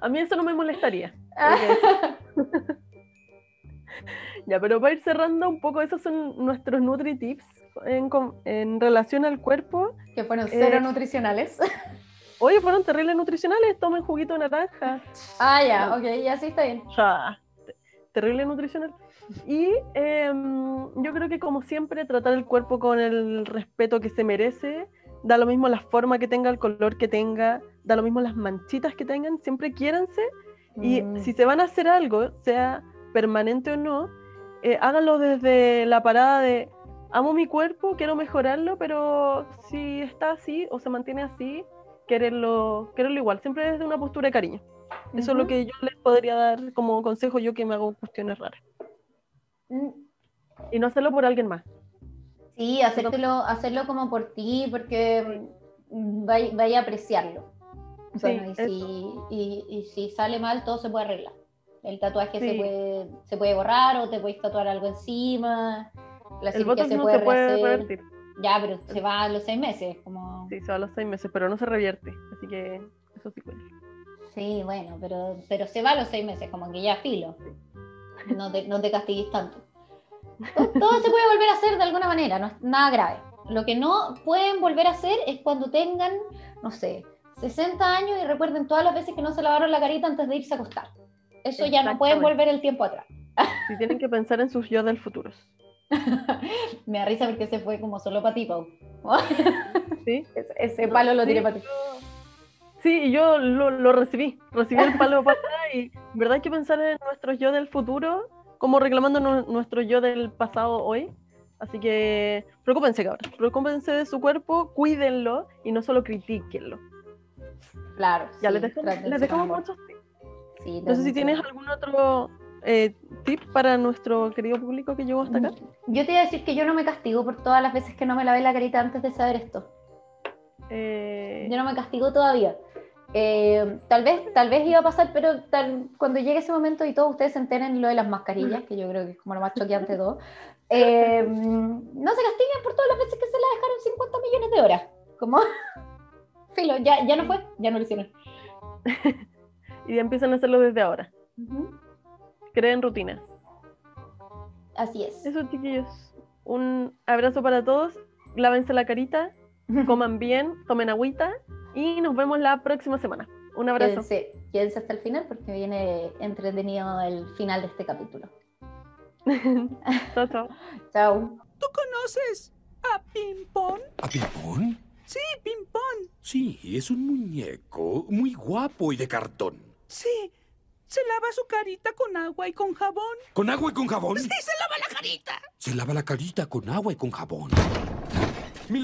A mí eso no me molestaría. ya, pero para ir cerrando un poco, esos son nuestros Nutri-Tips en, relación al cuerpo. Que fueron cero eh, nutricionales. Oye, fueron terribles nutricionales, tomen juguito de naranja. Ah, ya, ok, ya sí está bien. terrible nutricional. Y em, yo creo que como siempre, tratar el cuerpo con el respeto que se merece, da lo mismo la forma que tenga, el color que tenga, da lo mismo las manchitas que tengan, siempre quiéranse y mm. si se van a hacer algo, sea permanente o no, eh, háganlo desde la parada de amo mi cuerpo, quiero mejorarlo, pero si está así o se mantiene así, quererlo, quererlo igual, siempre desde una postura de cariño. Eso es lo que yo les podría dar como consejo yo que me hago cuestiones raras. Mm. Y no hacerlo por alguien más. Sí, hacértelo, hacerlo como por ti, porque vaya, a apreciarlo. Y, si, sale mal, todo se puede arreglar. El tatuaje se, puede, se puede borrar o te puedes tatuar algo encima. La el se, no puede, se puede revertir. Ya, pero se va a los seis meses. Como... Sí, se va a los seis meses, pero no se revierte. Así que eso sí cuenta. Sí, bueno, pero, pero se va a los seis meses, como que ya filo. No te, no te castigues tanto. Todo se puede volver a hacer de alguna manera, no es nada grave. Lo que no pueden volver a hacer es cuando tengan, no sé, 60 años y recuerden todas las veces que no se lavaron la carita antes de irse a acostar. Eso ya no pueden volver el tiempo atrás. Si tienen que pensar en sus yo del futuro. Me da risa porque se fue como solo para ti, Pau. ¿Sí? Ese, ese palo lo tiré Sí, para ti. Sí, y yo lo, lo recibí. Recibí el palo para atrás y verdad hay que pensar en nuestros yo del futuro como reclamando nu- nuestro yo del pasado hoy. Así que preocúpense, cabros. Preocúpense de su cuerpo, cuídenlo y no solo critiquenlo. Claro. Ya sí, les dejamos, trátense les muchos tips. Sí, No sé si tienes algún otro eh, tip para nuestro querido público que llegó hasta acá. amor. Yo te iba a decir que yo no me castigo por todas las veces que no me lavé la carita antes de saber esto. Eh, Yo no me castigo todavía. Eh, tal vez tal vez iba a pasar, pero tal, cuando llegue ese momento y todos ustedes se enteren lo de las mascarillas, que yo creo que es como lo más choqueante de todo, eh, no se castiguen por todas las veces que se la dejaron 50 millones de horas. Como, filo, ya, ya no fue, ya no lo hicieron. y ya empiezan a hacerlo desde ahora. Creen rutinas. Así es. Eso, chiquillos. Un abrazo para todos. Lávense la carita, coman bien, tomen agüita y nos vemos la próxima semana. Un abrazo. Quédense, quédense hasta el final porque viene entretenido el final de este capítulo. chao, chao. Chao. ¿Tú conoces a Pimpón? ¿A Pimpón? Sí, Pimpón. Sí, es un muñeco muy guapo y de cartón. Sí. Se lava su carita con agua y con jabón. ¿Con agua y con jabón? Sí, se lava la carita. Se lava la carita con agua y con jabón.